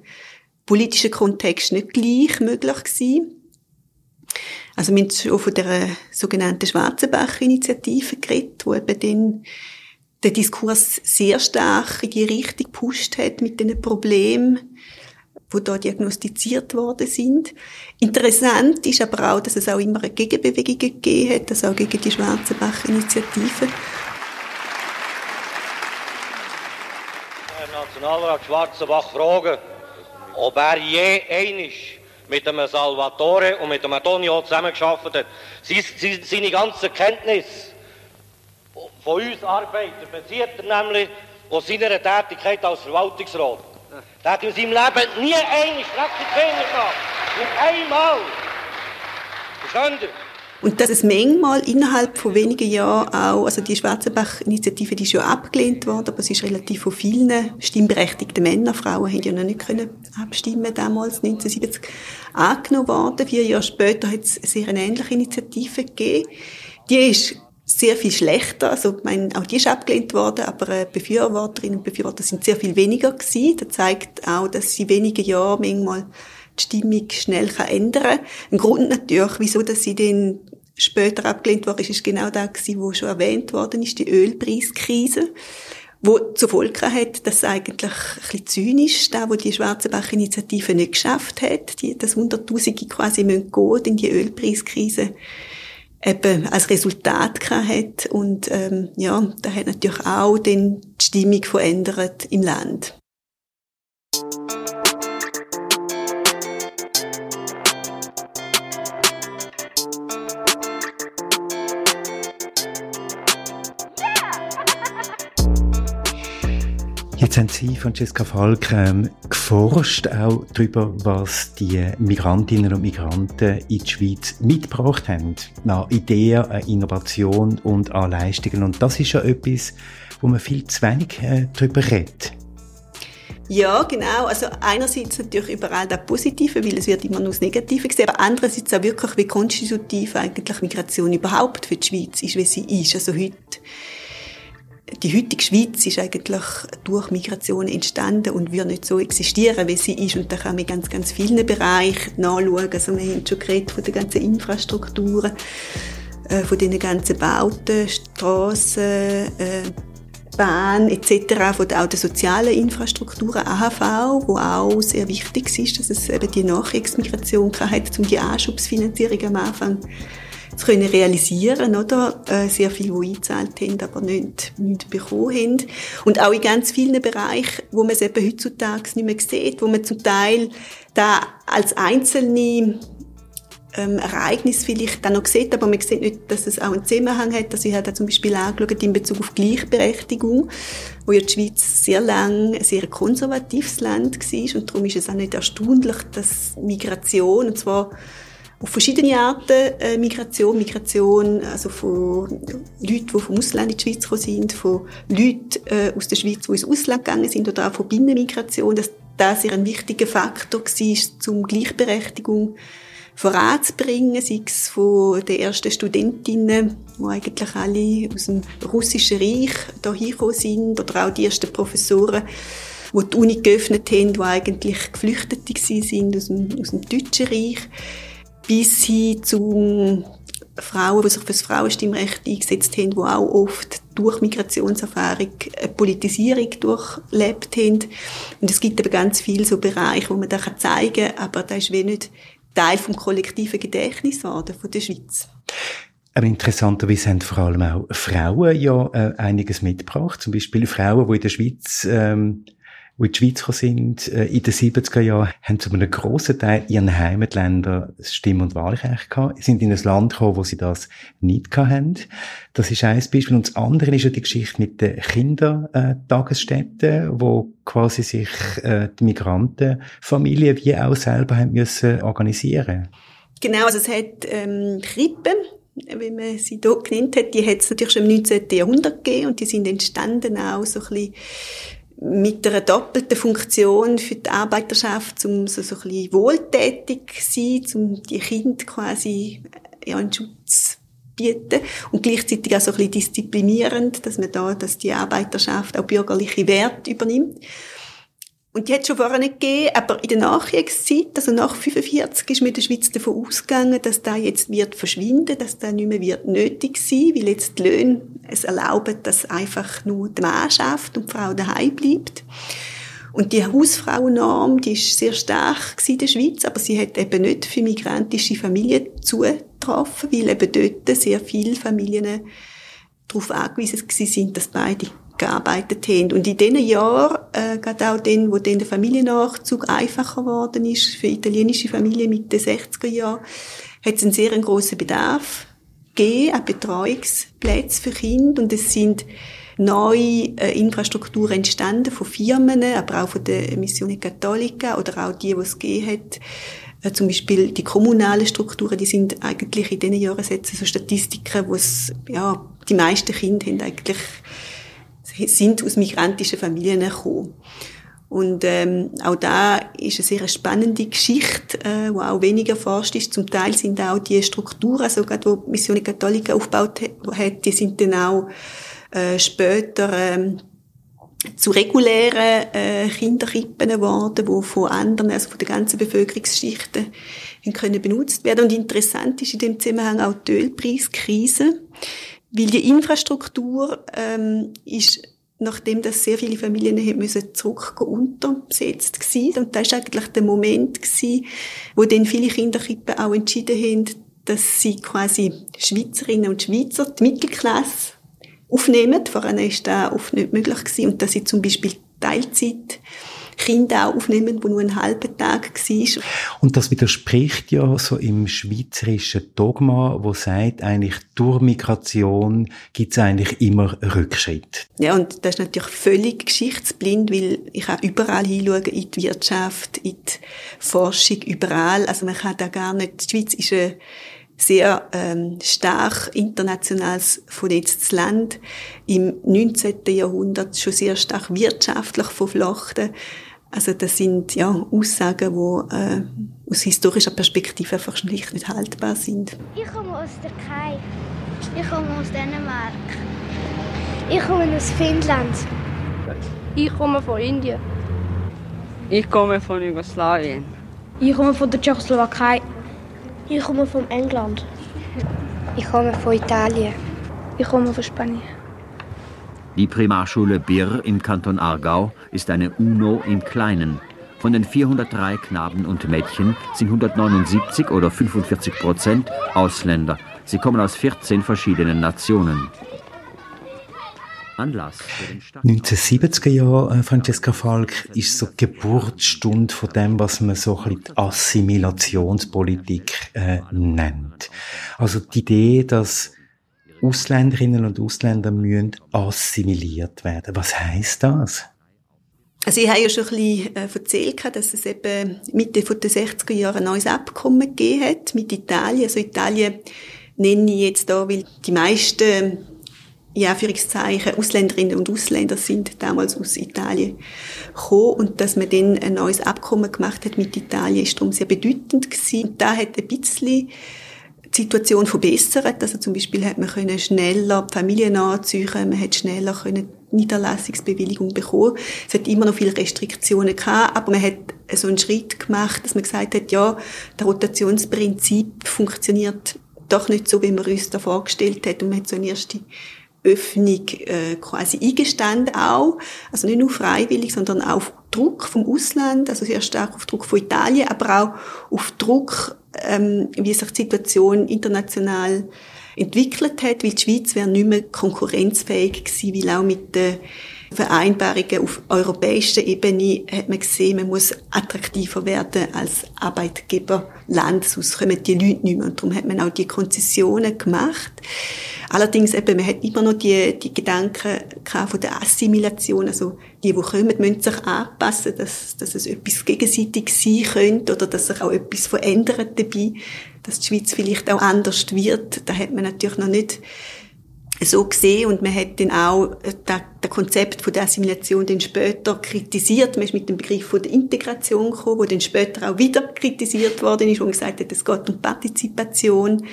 politischen Kontexten nicht gleich möglich gewesen. Also wir haben schon von der sogenannten Schwarzenbach-Initiative geredet, wo eben dann der Diskurs sehr stark in die Richtung gepusht hat mit den Problemen, die da diagnostiziert worden sind. Interessant ist aber auch, dass es auch immer eine Gegenbewegung gegeben hat, also auch gegen die Schwarzenbach-Initiative. Herr Nationalrat Schwarzenbach fragen, ob er je einig mit dem Salvatore und mit dem Antonio zusammengearbeitet hat. Seine ganze Kenntnis von uns Arbeiter bezieht er nämlich aus seiner Tätigkeit als Verwaltungsrat. Er hat in seinem Leben nie eine Strecke Finger gehabt. Nicht einmal. Verstehen Sie? Und dass es manchmal innerhalb von wenigen Jahren auch, also die Schwarzenbach-Initiative, die ist ja abgelehnt worden, aber es ist relativ von vielen stimmberechtigten Männern, Frauen haben ja noch nicht können abstimmen damals, 1970, angenommen worden. Vier Jahre später hat es sehr eine ähnliche Initiative gegeben. Die ist sehr viel schlechter. Also, ich meine, auch die ist abgelehnt worden, aber äh, Befürworterinnen und Befürworter sind sehr viel weniger gewesen. Das zeigt auch, dass sie wenige Jahre manchmal die Stimmung schnell kann ändern kann. Ein Grund natürlich, wieso dass sie dann später abgelehnt worden ist, ist genau da gewesen, wo schon erwähnt worden ist, die Ölpreiskrise wo zur Folge hat, dass eigentlich ein bisschen zynisch, da wo die Schwarzenbach-Initiative nicht geschafft hat, die, dass Hunderttausende quasi müssen gehen in die Ölpreiskrise eben als Resultat hat und ähm, ja, da hat natürlich auch den die Stimmung verändert im Land. Jetzt haben Sie, Francesca Falk, ähm, geforscht auch darüber, was die Migrantinnen und Migranten in die Schweiz mitgebracht haben. An Ideen, an Innovation und an Leistungen. Und das ist ja etwas, wo man viel zu wenig äh, darüber redet. Ja, genau. Also einerseits natürlich überall das Positive, weil es wird immer nur das Negative gesehen, aber andererseits auch wirklich, wie konstitutiv eigentlich Migration überhaupt für die Schweiz ist, wie sie ist. Also heute die heutige Schweiz ist eigentlich durch Migration entstanden und wird nicht so existieren, wie sie ist. Und da kann man in ganz, ganz vielen Bereichen nachschauen. Also wir haben schon geredet von den ganzen Infrastrukturen, äh, von den ganzen Bauten, Strassen, äh, Bahn etc., von auch der sozialen Infrastrukturen, AHV, wo auch sehr wichtig ist, dass es eben die Nachkriegsmigration hat, um die Anschubsfinanzierung am Anfang zu können realisieren, oder? Äh, sehr viele, die eingezahlt haben, aber nicht, nicht bekommen haben. Und auch in ganz vielen Bereichen, wo man es eben heutzutage nicht mehr sieht, wo man zum Teil da als einzelne ähm, Ereignis vielleicht dann noch sieht, aber man sieht nicht, dass es auch einen Zusammenhang hat. Also ich habe zum Beispiel angeschaut in Bezug auf Gleichberechtigung, wo ja die Schweiz sehr lang ein sehr konservatives Land war und darum ist es auch nicht erstaunlich, dass Migration, und zwar auf verschiedene Arten äh, Migration, Migration also von Leuten, die vom Ausland in die Schweiz gekommen sind, von Leuten äh, aus der Schweiz, die ins Ausland gegangen sind oder auch von Binnenmigration, dass das ein wichtiger Faktor war, um Gleichberechtigung voranzubringen, sei es von den ersten Studentinnen, die eigentlich alle aus dem russischen Reich hier hingekommen sind, oder auch die ersten Professoren, die die Uni geöffnet haben, die eigentlich Geflüchtete sind aus dem, aus dem deutschen Reich, bis hin zu Frauen, die sich für das Frauenstimmrecht eingesetzt haben, die auch oft durch Migrationserfahrung eine Politisierung durchlebt haben. Und es gibt eben ganz viele so Bereiche, wo man das zeigen kann, aber das ist wie nicht Teil vom kollektiven Gedächtnis geworden von der Schweiz. Aber interessanterweise haben vor allem auch Frauen ja äh, einiges mitgebracht. Zum Beispiel Frauen, die in der Schweiz ähm, die in die Schweiz gekommen sind, äh, in den 70er Jahren, haben zu einem grossen Teil ihren Heimatländern das Stimm- und Wahlrecht gehabt, sind in ein Land gekommen, wo sie das nicht hatten. Das ist ein Beispiel. Und das andere ist ja die Geschichte mit den Kindertagesstätten, wo quasi sich äh, die Migrantenfamilien wie auch selber haben müssen organisieren Genau, also es hat ähm, Krippen, wie man sie hier genannt hat, die hat es natürlich schon im 19. Jahrhundert gegeben und die sind entstanden auch so ein bisschen mit einer doppelten Funktion für die Arbeiterschaft, um so, so ein bisschen wohltätig zu sein, um die Kinder quasi ja, einen Schutz bieten und gleichzeitig auch so ein bisschen disziplinierend, dass man da, dass die Arbeiterschaft auch bürgerliche Werte übernimmt. Und die hat schon vorher nicht gegeben, aber in der Nachkriegszeit, also nach 45, ist in der Schweiz davon ausgegangen, dass da jetzt wird verschwinden, dass da nicht mehr wird nötig sein, weil jetzt die Löhne es erlauben, dass einfach nur die Mann schafft und die Frau daheim bleibt. Und die Hausfrauennorm, die ist sehr stark in der Schweiz, aber sie hat eben nicht für migrantische Familien zugetroffen, weil eben dort sehr viele Familien darauf angewiesen sind, dass beide gearbeitet haben. Und in diesen Jahren, äh, gerade auch dann, wo dann der Familiennachzug einfacher geworden ist, für italienische Familien mit den 60er Jahren, hat es einen sehr grossen Bedarf gegeben, auch Betreuungsplätze für Kinder. Und es sind neue äh, Infrastrukturen entstanden von Firmen, aber auch von der Missione Cattolica oder auch die, die es gegeben hat. Äh, zum Beispiel die kommunalen Strukturen, die sind eigentlich in diesen Jahren setzen so Statistiken, wo es, ja, die meisten Kinder haben eigentlich sind aus migrantischen Familien gekommen. Und ähm, auch da ist eine sehr spannende Geschichte, äh, wo auch weniger erforscht ist. Zum Teil sind auch die Strukturen, also gerade die Mission Katholika aufgebaut hat, die sind dann auch äh, später ähm, zu regulären äh, Kinderkrippen geworden, die von anderen, also von der ganzen Bevölkerungsschichten können benutzt werden. Und interessant ist in dem Zusammenhang auch die Ölpreiskrise. Weil die Infrastruktur ähm, ist, nachdem das sehr viele Familien haben müssen zurück unterbesetzt gewesen. Und das ist eigentlich der Moment gewesen, wo dann viele Kinderkippen auch entschieden haben, dass sie quasi Schweizerinnen und Schweizer, die Mittelklasse, aufnehmen. Vorher ist das oft nicht möglich gewesen. Und dass sie zum Beispiel Teilzeit Kinder auch aufnehmen, wo nur ein halber Tag war. Und das widerspricht ja so im schweizerischen Dogma, wo sagt, eigentlich durch Migration gibt es eigentlich immer Rückschritt. Ja, und das ist natürlich völlig geschichtsblind, weil ich kann überall hinschauen, in die Wirtschaft, in die Forschung, überall. Also man kann da gar nicht, die Schweiz ist eine sehr ähm, stark internationales vernetztes Land, im 19. Jahrhundert schon sehr stark wirtschaftlich verflochten. Also das sind ja Aussagen, die äh, aus historischer Perspektive einfach schlicht nicht haltbar sind. Ich komme aus der Türkei. Ich komme aus Dänemark. Ich komme aus Finnland. Ich komme von Indien. Ich komme von Jugoslawien. Ich komme von der Tschechoslowakei. Ich komme von England. Ich komme von Italien. Ich komme von Spanien. Die Primarschule Birr im Kanton Aargau ist eine UNO im Kleinen. Von den 403 Knaben und Mädchen sind 179 oder 45 Prozent Ausländer. Sie kommen aus 14 verschiedenen Nationen. Anlass 1970er Jahre, äh, Francesca Falk, ist so die Geburtsstunde von dem, was man so ein die Assimilationspolitik äh, nennt. Also die Idee, dass Ausländerinnen und Ausländer müssen assimiliert werden. Was heißt das? Also ich habe ja schon ein bisschen äh, erzählt, dass es eben Mitte der 60er Jahre ein neues Abkommen gegeben hat mit Italien. Also Italien nenne ich jetzt da, weil die meisten in Anführungszeichen Ausländerinnen und Ausländer sind damals aus Italien gekommen und dass man dann ein neues Abkommen gemacht hat mit Italien ist darum sehr bedeutend gewesen. Und da hat ein bisschen Situation verbessert. Also zum Beispiel hat man können schneller die Familien anziehen, man hat schneller können Niederlassungsbewilligung bekommen. Es hat immer noch viele Restriktionen gehabt, aber man hat so einen Schritt gemacht, dass man gesagt hat, ja, das Rotationsprinzip funktioniert doch nicht so, wie man uns da vorgestellt hat und man hat so eine erste Öffnung äh, quasi eingestanden auch, also nicht nur freiwillig, sondern auch auf Druck vom Ausland, also sehr stark auf Druck von Italien, aber auch auf Druck, ähm, wie sich die Situation international entwickelt hat, weil die Schweiz wäre nicht mehr konkurrenzfähig gewesen, weil auch mit den Vereinbarungen auf europäischer Ebene hat man gesehen, man muss attraktiver werden als Arbeitgeberland, sonst kommen die Leute nicht mehr. Und darum hat man auch die Konzessionen gemacht. Allerdings eben, man hat immer noch die, die Gedanken von der Assimilation, also die, die kommen, müssen sich anpassen, dass, dass es etwas gegenseitig sein könnte oder dass sich auch etwas verändert dabei, dass die Schweiz vielleicht auch anders wird. Da hat man natürlich noch nicht so gesehen und man hat dann auch das Konzept von der Assimilation dann später kritisiert. Man ist mit dem Begriff von der Integration gekommen, wo dann später auch wieder kritisiert worden ist und gesagt hat, es geht um Partizipation.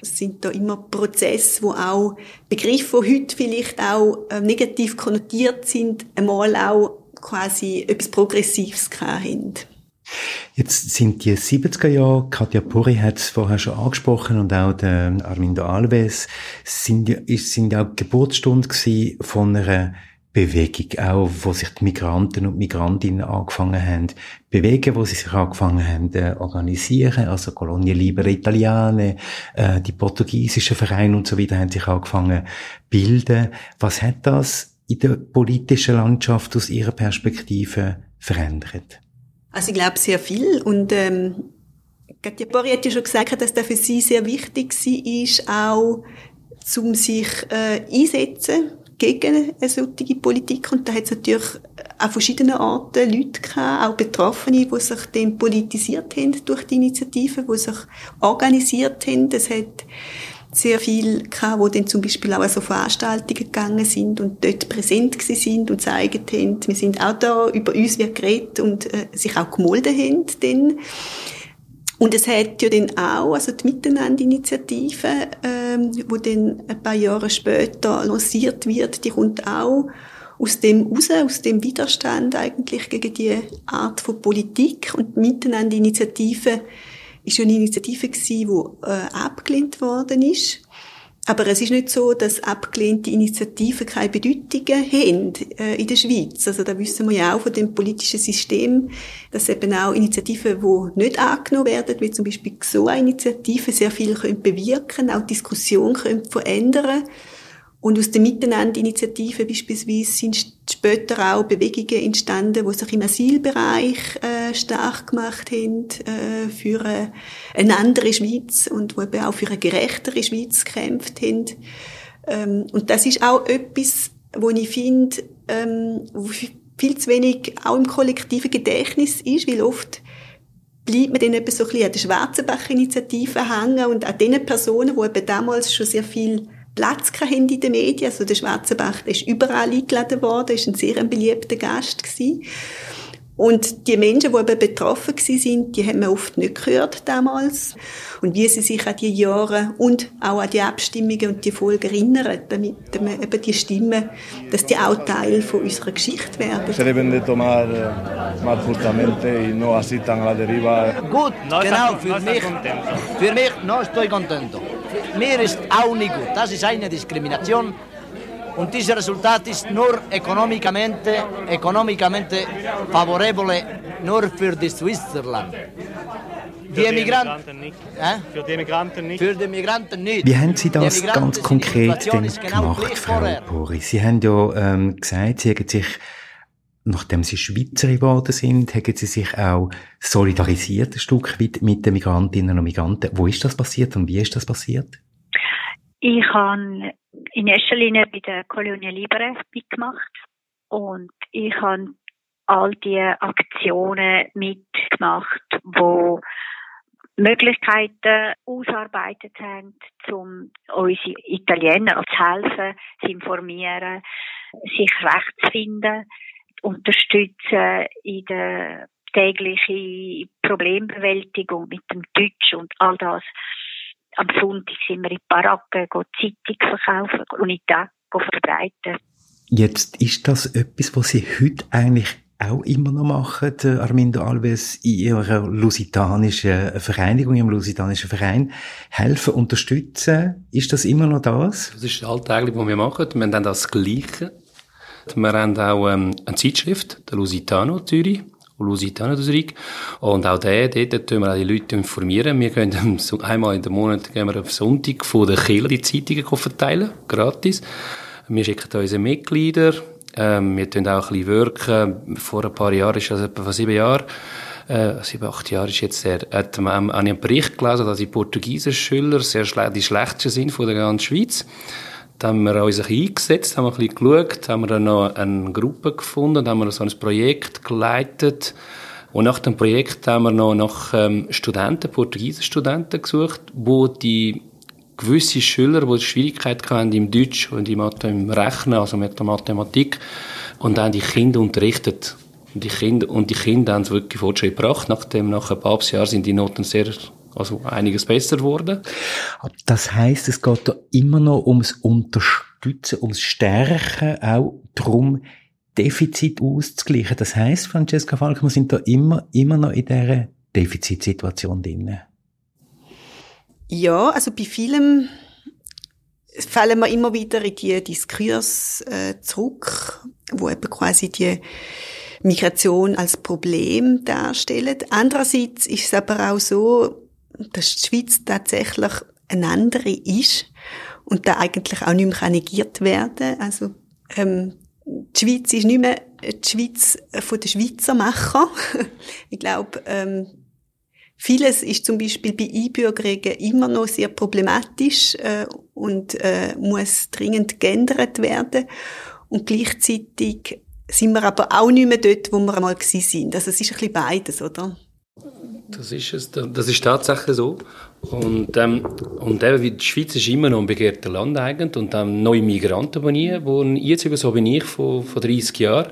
Es sind da immer Prozesse, wo auch Begriffe, die heute vielleicht auch äh, negativ konnotiert sind, einmal auch quasi etwas Progressives haben. Jetzt sind die 70er Jahre, Katja Puri hat es vorher schon angesprochen und auch der Armindo Alves, sind, sind auch Geburtsstunde von einer Bewegung, auch wo sich die Migranten und Migrantinnen angefangen haben, bewegen, wo sie sich angefangen haben, äh, organisieren, also Colonie Libera Italiane, äh, die portugiesischen Vereine und so weiter haben sich angefangen bilden. Was hat das in der politischen Landschaft aus Ihrer Perspektive verändert? Also ich glaube sehr viel und ähm, Katja Bori hat ja schon gesagt, dass das für sie sehr wichtig war, auch um sich äh, einsetzen gegen eine solche Politik. Und da hat es natürlich auf verschiedenen Arten Leute gehabt, auch Betroffene, die sich dann politisiert haben durch die Initiative, die sich organisiert haben. Es hat sehr viel gehabt, wo dann zum Beispiel auch so Veranstaltungen gegangen sind und dort präsent gewesen sind und zeigen haben, wir sind auch da, über uns wird geredet und äh, sich auch gemolden haben dann. Und es hat ja dann auch, also die Miteinander-Initiative, ähm, wo dann ein paar Jahre später lanciert wird, die kommt auch aus dem raus, aus dem Widerstand eigentlich gegen die Art von Politik und Miteinander-Initiative ist eine Initiative gewesen, die äh, abgelehnt worden ist. Aber es ist nicht so, dass abgelehnte Initiativen keine Bedeutung haben äh, in der Schweiz. Also da wissen wir ja auch von dem politischen System, dass eben auch Initiativen, die nicht angenommen werden, wie zum Beispiel so eine Initiative, sehr viel können bewirken, auch Diskussion können verändern und aus der Miteinander-Initiative beispielsweise sind später auch Bewegungen entstanden, die sich im Asylbereich äh, stark gemacht haben äh, für äh, eine andere Schweiz und wo eben auch für eine gerechtere Schweiz gekämpft haben. Ähm, und das ist auch etwas, wo ich finde, ähm, wo viel zu wenig auch im kollektiven Gedächtnis ist, weil oft bleibt man dann eben so ein bisschen an der Schwarzenbach-Initiative hängen und an den Personen, die eben damals schon sehr viel Platz haben in den Medien. Also der Schwarzenbach der ist überall eingeladen worden, ist ein sehr beliebter Gast gewesen. Und die Menschen, die eben betroffen sind, die haben wir oft nicht gehört damals. Und wie sie sich an die Jahre und auch an die Abstimmungen und die Folgen erinnern, damit wir eben die Stimmen, dass die auch Teil von unserer Geschichte werden. Se deben de tomar más justamente y no así tan a la deriva. Gut, genau, für mich, für mich no estoy contento. Mir ist auch nicht gut. Das ist eine Diskrimination. Und dieses Resultat ist nur economicamente, economicamente favorevole nur für die Switzerland. die Emigranten nicht. Äh? Für die Emigranten nicht. Für die Emigranten nicht. Wie haben Sie das ganz konkret denn genau gemacht, Frau Pori? Sie haben ja ähm, gesagt, Sie haben sich nachdem sie Schweizer geworden sind, haben sie sich auch solidarisiert ein Stück weit mit den Migrantinnen und Migranten. Wo ist das passiert und wie ist das passiert? Ich habe in erster Linie bei der Colonia Libre mitgemacht und ich habe all die Aktionen mitgemacht, wo Möglichkeiten ausarbeitet haben, um unsere Italiener zu helfen, zu informieren, sich recht zu finden unterstützen in der täglichen Problembewältigung mit dem Deutsch und all das. Am Sonntag sind wir in Baracken, Zeitung verkaufen, Unität verbreiten. Jetzt ist das etwas, was Sie heute eigentlich auch immer noch machen, Armindo Alves, in Ihrer lusitanischen Vereinigung, Ihrem lusitanischen Verein, helfen, unterstützen. Ist das immer noch das? Das ist alltäglich, was wir machen. Wir haben dann das Gleiche wir haben auch ähm, eine Zeitschrift, der Lusitano Zürich. Lusitano Zürich. Und auch der, dort tun wir auch die Leute informieren. Wir gehen einmal in der Monat gehen wir auf Sonntag von der Kirche die Zeitungen verteilen, gratis. Wir schicken unsere Mitglieder, ähm, wir tun auch ein bisschen wirken. Vor ein paar Jahren, ist das etwa vor sieben Jahren, äh, sieben, acht Jahre ist jetzt der, hat man einen Bericht gelesen, dass die Portugiesischen Schüler sehr schle die schlechtesten sind von der ganzen Schweiz. Da haben wir uns eingesetzt, haben ein bisschen geschaut, haben wir dann noch eine Gruppe gefunden, haben wir so ein Projekt geleitet. Und nach dem Projekt haben wir noch nach ähm, Studenten, portugiesischen Studenten gesucht, wo die gewisse Schüler, die Schwierigkeiten hatten im Deutsch und im, im Rechnen, also mit der Mathematik, und dann die Kinder unterrichtet. Und die Kinder, und die Kinder haben es wirklich Fortschritt gebracht. Nachdem, nach ein paar Jahren sind die Noten sehr also einiges besser geworden. Das heißt, es geht da immer noch ums Unterstützen, ums Stärken, auch darum, Defizit auszugleichen. Das heißt, Francesca Falk, wir sind da immer, immer noch in dieser Defizitsituation drin. Ja, also bei vielem fallen wir immer wieder in die Diskurs äh, zurück, wo eben quasi die Migration als Problem darstellt. Andererseits ist es aber auch so, dass die Schweiz tatsächlich eine andere ist und da eigentlich auch nicht mehr negiert werden kann. Also, ähm, die Schweiz ist nicht mehr die Schweiz von den Schweizer Macher. ich glaube, ähm, vieles ist zum Beispiel bei Einbürgerungen immer noch sehr problematisch äh, und äh, muss dringend geändert werden. Und gleichzeitig sind wir aber auch nicht mehr dort, wo wir einmal gewesen sind. Also es ist ein bisschen beides, oder? Das ist es. Das ist tatsächlich so. Und, ähm, und eben, die Schweiz ist immer noch ein begehrter Land eigentlich. Und dann neue Migranten bei mir, wohnen jetzt so bin ich von, von 30 Jahren.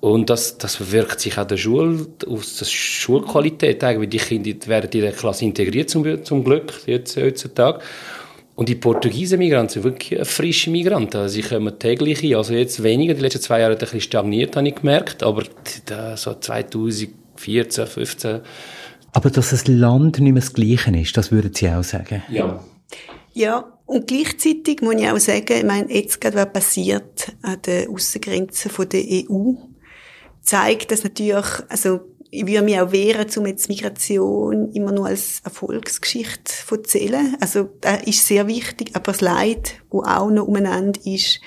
Und das, das wirkt sich auch der Schule, aus der Schulqualität eigentlich. Die Kinder werden in der Klasse integriert zum, zum Glück, jetzt heutzutage. Und die Portugiesen Migranten sind wirklich frische Migranten. Also sie kommen täglich Also jetzt weniger, die letzten zwei Jahre hat ein bisschen stagniert, habe ich gemerkt. Aber so 2014, 15 aber dass das Land nicht mehr das Gleiche ist, das würden Sie auch sagen? Ja. Ja, und gleichzeitig muss ich auch sagen, ich meine, jetzt gerade was passiert an den Aussengrenzen der EU, zeigt, dass natürlich, also ich würde mich auch wehren, um jetzt Migration immer nur als Erfolgsgeschichte zu erzählen. Also das ist sehr wichtig, aber das Leid, wo auch noch umeinander ist,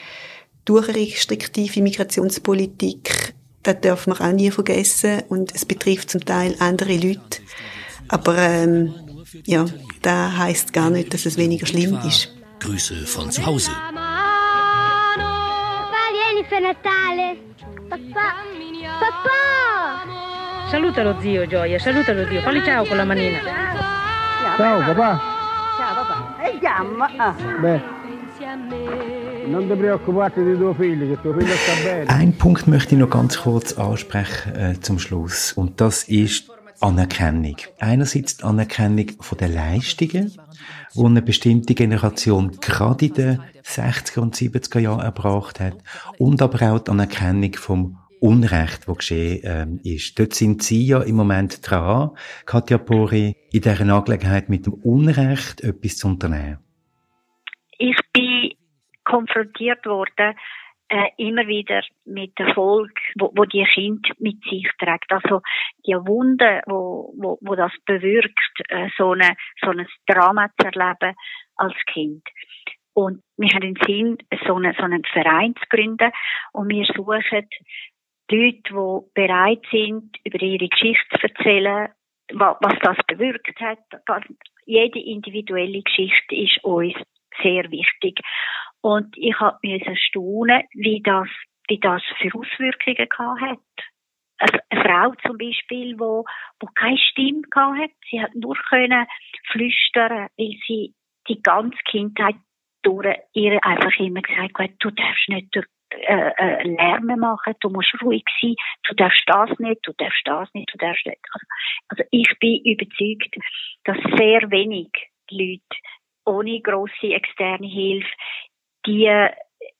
durch eine restriktive Migrationspolitik, das darf man auch nie vergessen und es betrifft zum Teil andere Leute. Aber ähm, ja, da heißt gar nicht, dass es weniger schlimm ist. Grüße von zu Hause. Saluta lo zio Gioia, saluta lo zio, falli ciao con la manina. Ciao papà. Ciao papà. E chiama. Ah. Beh. Ein Punkt möchte ich noch ganz kurz ansprechen äh, zum Schluss. Und das ist Anerkennung. Einerseits die Anerkennung von den Leistungen, die eine bestimmte Generation gerade in den 60er und 70er Jahren erbracht hat. Und aber auch die Anerkennung vom Unrecht, das geschehen ähm, ist. Dort sind Sie ja im Moment dran, Katja Pori, in dieser Angelegenheit mit dem Unrecht etwas zu unternehmen. Ich bin konfrontiert worden äh, immer wieder mit Erfolg, wo, wo die Kind mit sich trägt. Also die Wunde, wo, wo, wo das bewirkt, äh, so, eine, so ein Drama zu erleben als Kind. Und wir haben den Sinn, so, eine, so einen Verein zu gründen und wir suchen Leute, die bereit sind, über ihre Geschichte zu erzählen, was das bewirkt hat. Jede individuelle Geschichte ist uns sehr wichtig. Und ich habe mir staunen, wie das, wie das für Auswirkungen gehabt hat. Also eine Frau zum Beispiel, wo, wo keine Stimme gehabt hat. Sie hat nur können flüstern, weil sie die ganze Kindheit durch ihr einfach immer gesagt hat, du darfst nicht äh, äh, Lärm machen, du musst ruhig sein, du darfst das nicht, du darfst das nicht, du darfst nicht. Also, also ich bin überzeugt, dass sehr wenig Leute ohne große externe Hilfe die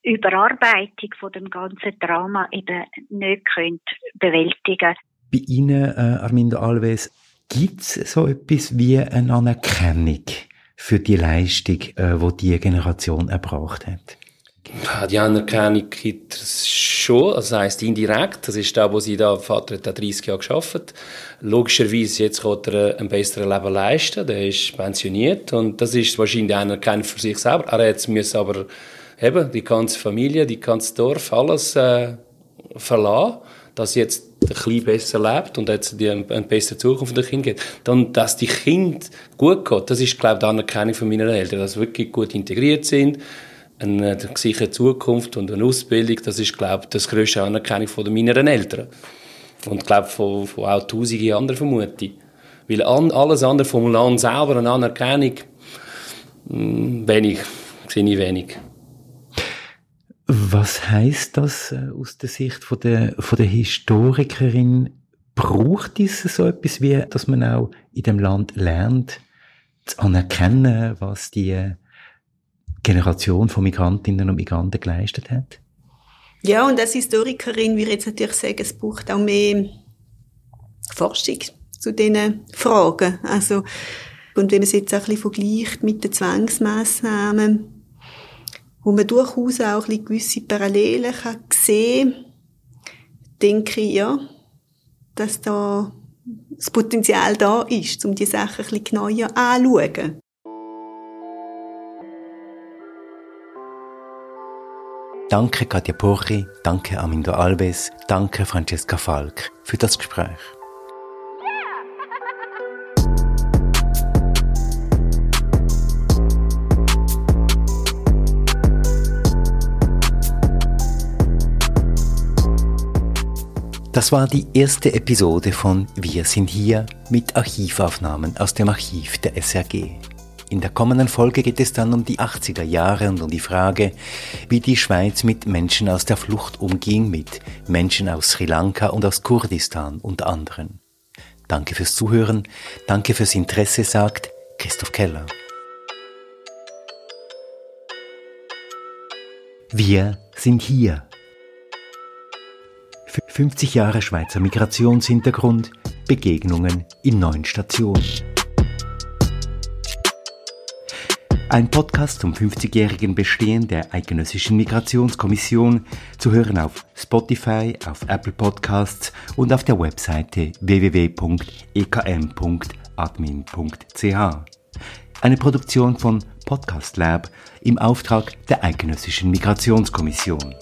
Überarbeitung von dem ganzen Drama eben nicht können bewältigen Bei Ihnen, äh, Armindo Alves, gibt es so etwas wie eine Anerkennung für die Leistung, äh, die diese Generation erbracht hat? Die Anerkennung gibt es schon, also das heisst indirekt, das ist da, wo sie da, Vater hat da 30 Jahre geschafft. Logischerweise, jetzt kann er ein besseres Leben leisten, der ist pensioniert und das ist wahrscheinlich eine Anerkennung für sich selber. Er jetzt müssen aber eben die ganze Familie, die ganze Dorf, alles äh, verlassen, dass jetzt ein bisschen besser lebt und jetzt die eine, eine bessere Zukunft der Kind geht. Dann, dass die Kind gut geht, das ist, glaube ich, die Anerkennung von meinen Eltern, dass sie wirklich gut integriert sind, eine sichere Zukunft und eine Ausbildung, das ist, glaube ich, das grösste Anerkennung von meinen Eltern. Und, glaube von, von auch tausende anderen vermute Weil an, alles andere vom Land selber, eine Anerkennung, mh, hm, wenig, sehe ich wenig. Was heißt das äh, aus der Sicht von der, von der Historikerin? Braucht es so etwas wie, dass man auch in dem Land lernt, zu anerkennen, was die Generation von Migrantinnen und Migranten geleistet hat? Ja, und als Historikerin würde ich jetzt natürlich sagen, es braucht auch mehr Forschung zu diesen Fragen. Also, und wenn man es jetzt auch ein bisschen vergleicht mit den Zwangsmaßnahmen, wo man durchaus auch ein gewisse Parallelen kann sehen denke ich, ja, dass da das Potenzial da ist, um die Sachen ein bisschen genauer anzuschauen. Danke Katja Porri, danke Amindo Alves, danke Francesca Falk für das Gespräch. Das war die erste Episode von Wir sind hier mit Archivaufnahmen aus dem Archiv der SRG. In der kommenden Folge geht es dann um die 80er Jahre und um die Frage, wie die Schweiz mit Menschen aus der Flucht umging, mit Menschen aus Sri Lanka und aus Kurdistan unter anderem. Danke fürs Zuhören, danke fürs Interesse, sagt Christoph Keller. Wir sind hier. 50 Jahre Schweizer Migrationshintergrund, Begegnungen in neun Stationen. Ein Podcast zum 50-jährigen Bestehen der Eidgenössischen Migrationskommission zu hören auf Spotify, auf Apple Podcasts und auf der Webseite www.ekm.admin.ch. Eine Produktion von Podcast Lab im Auftrag der Eidgenössischen Migrationskommission.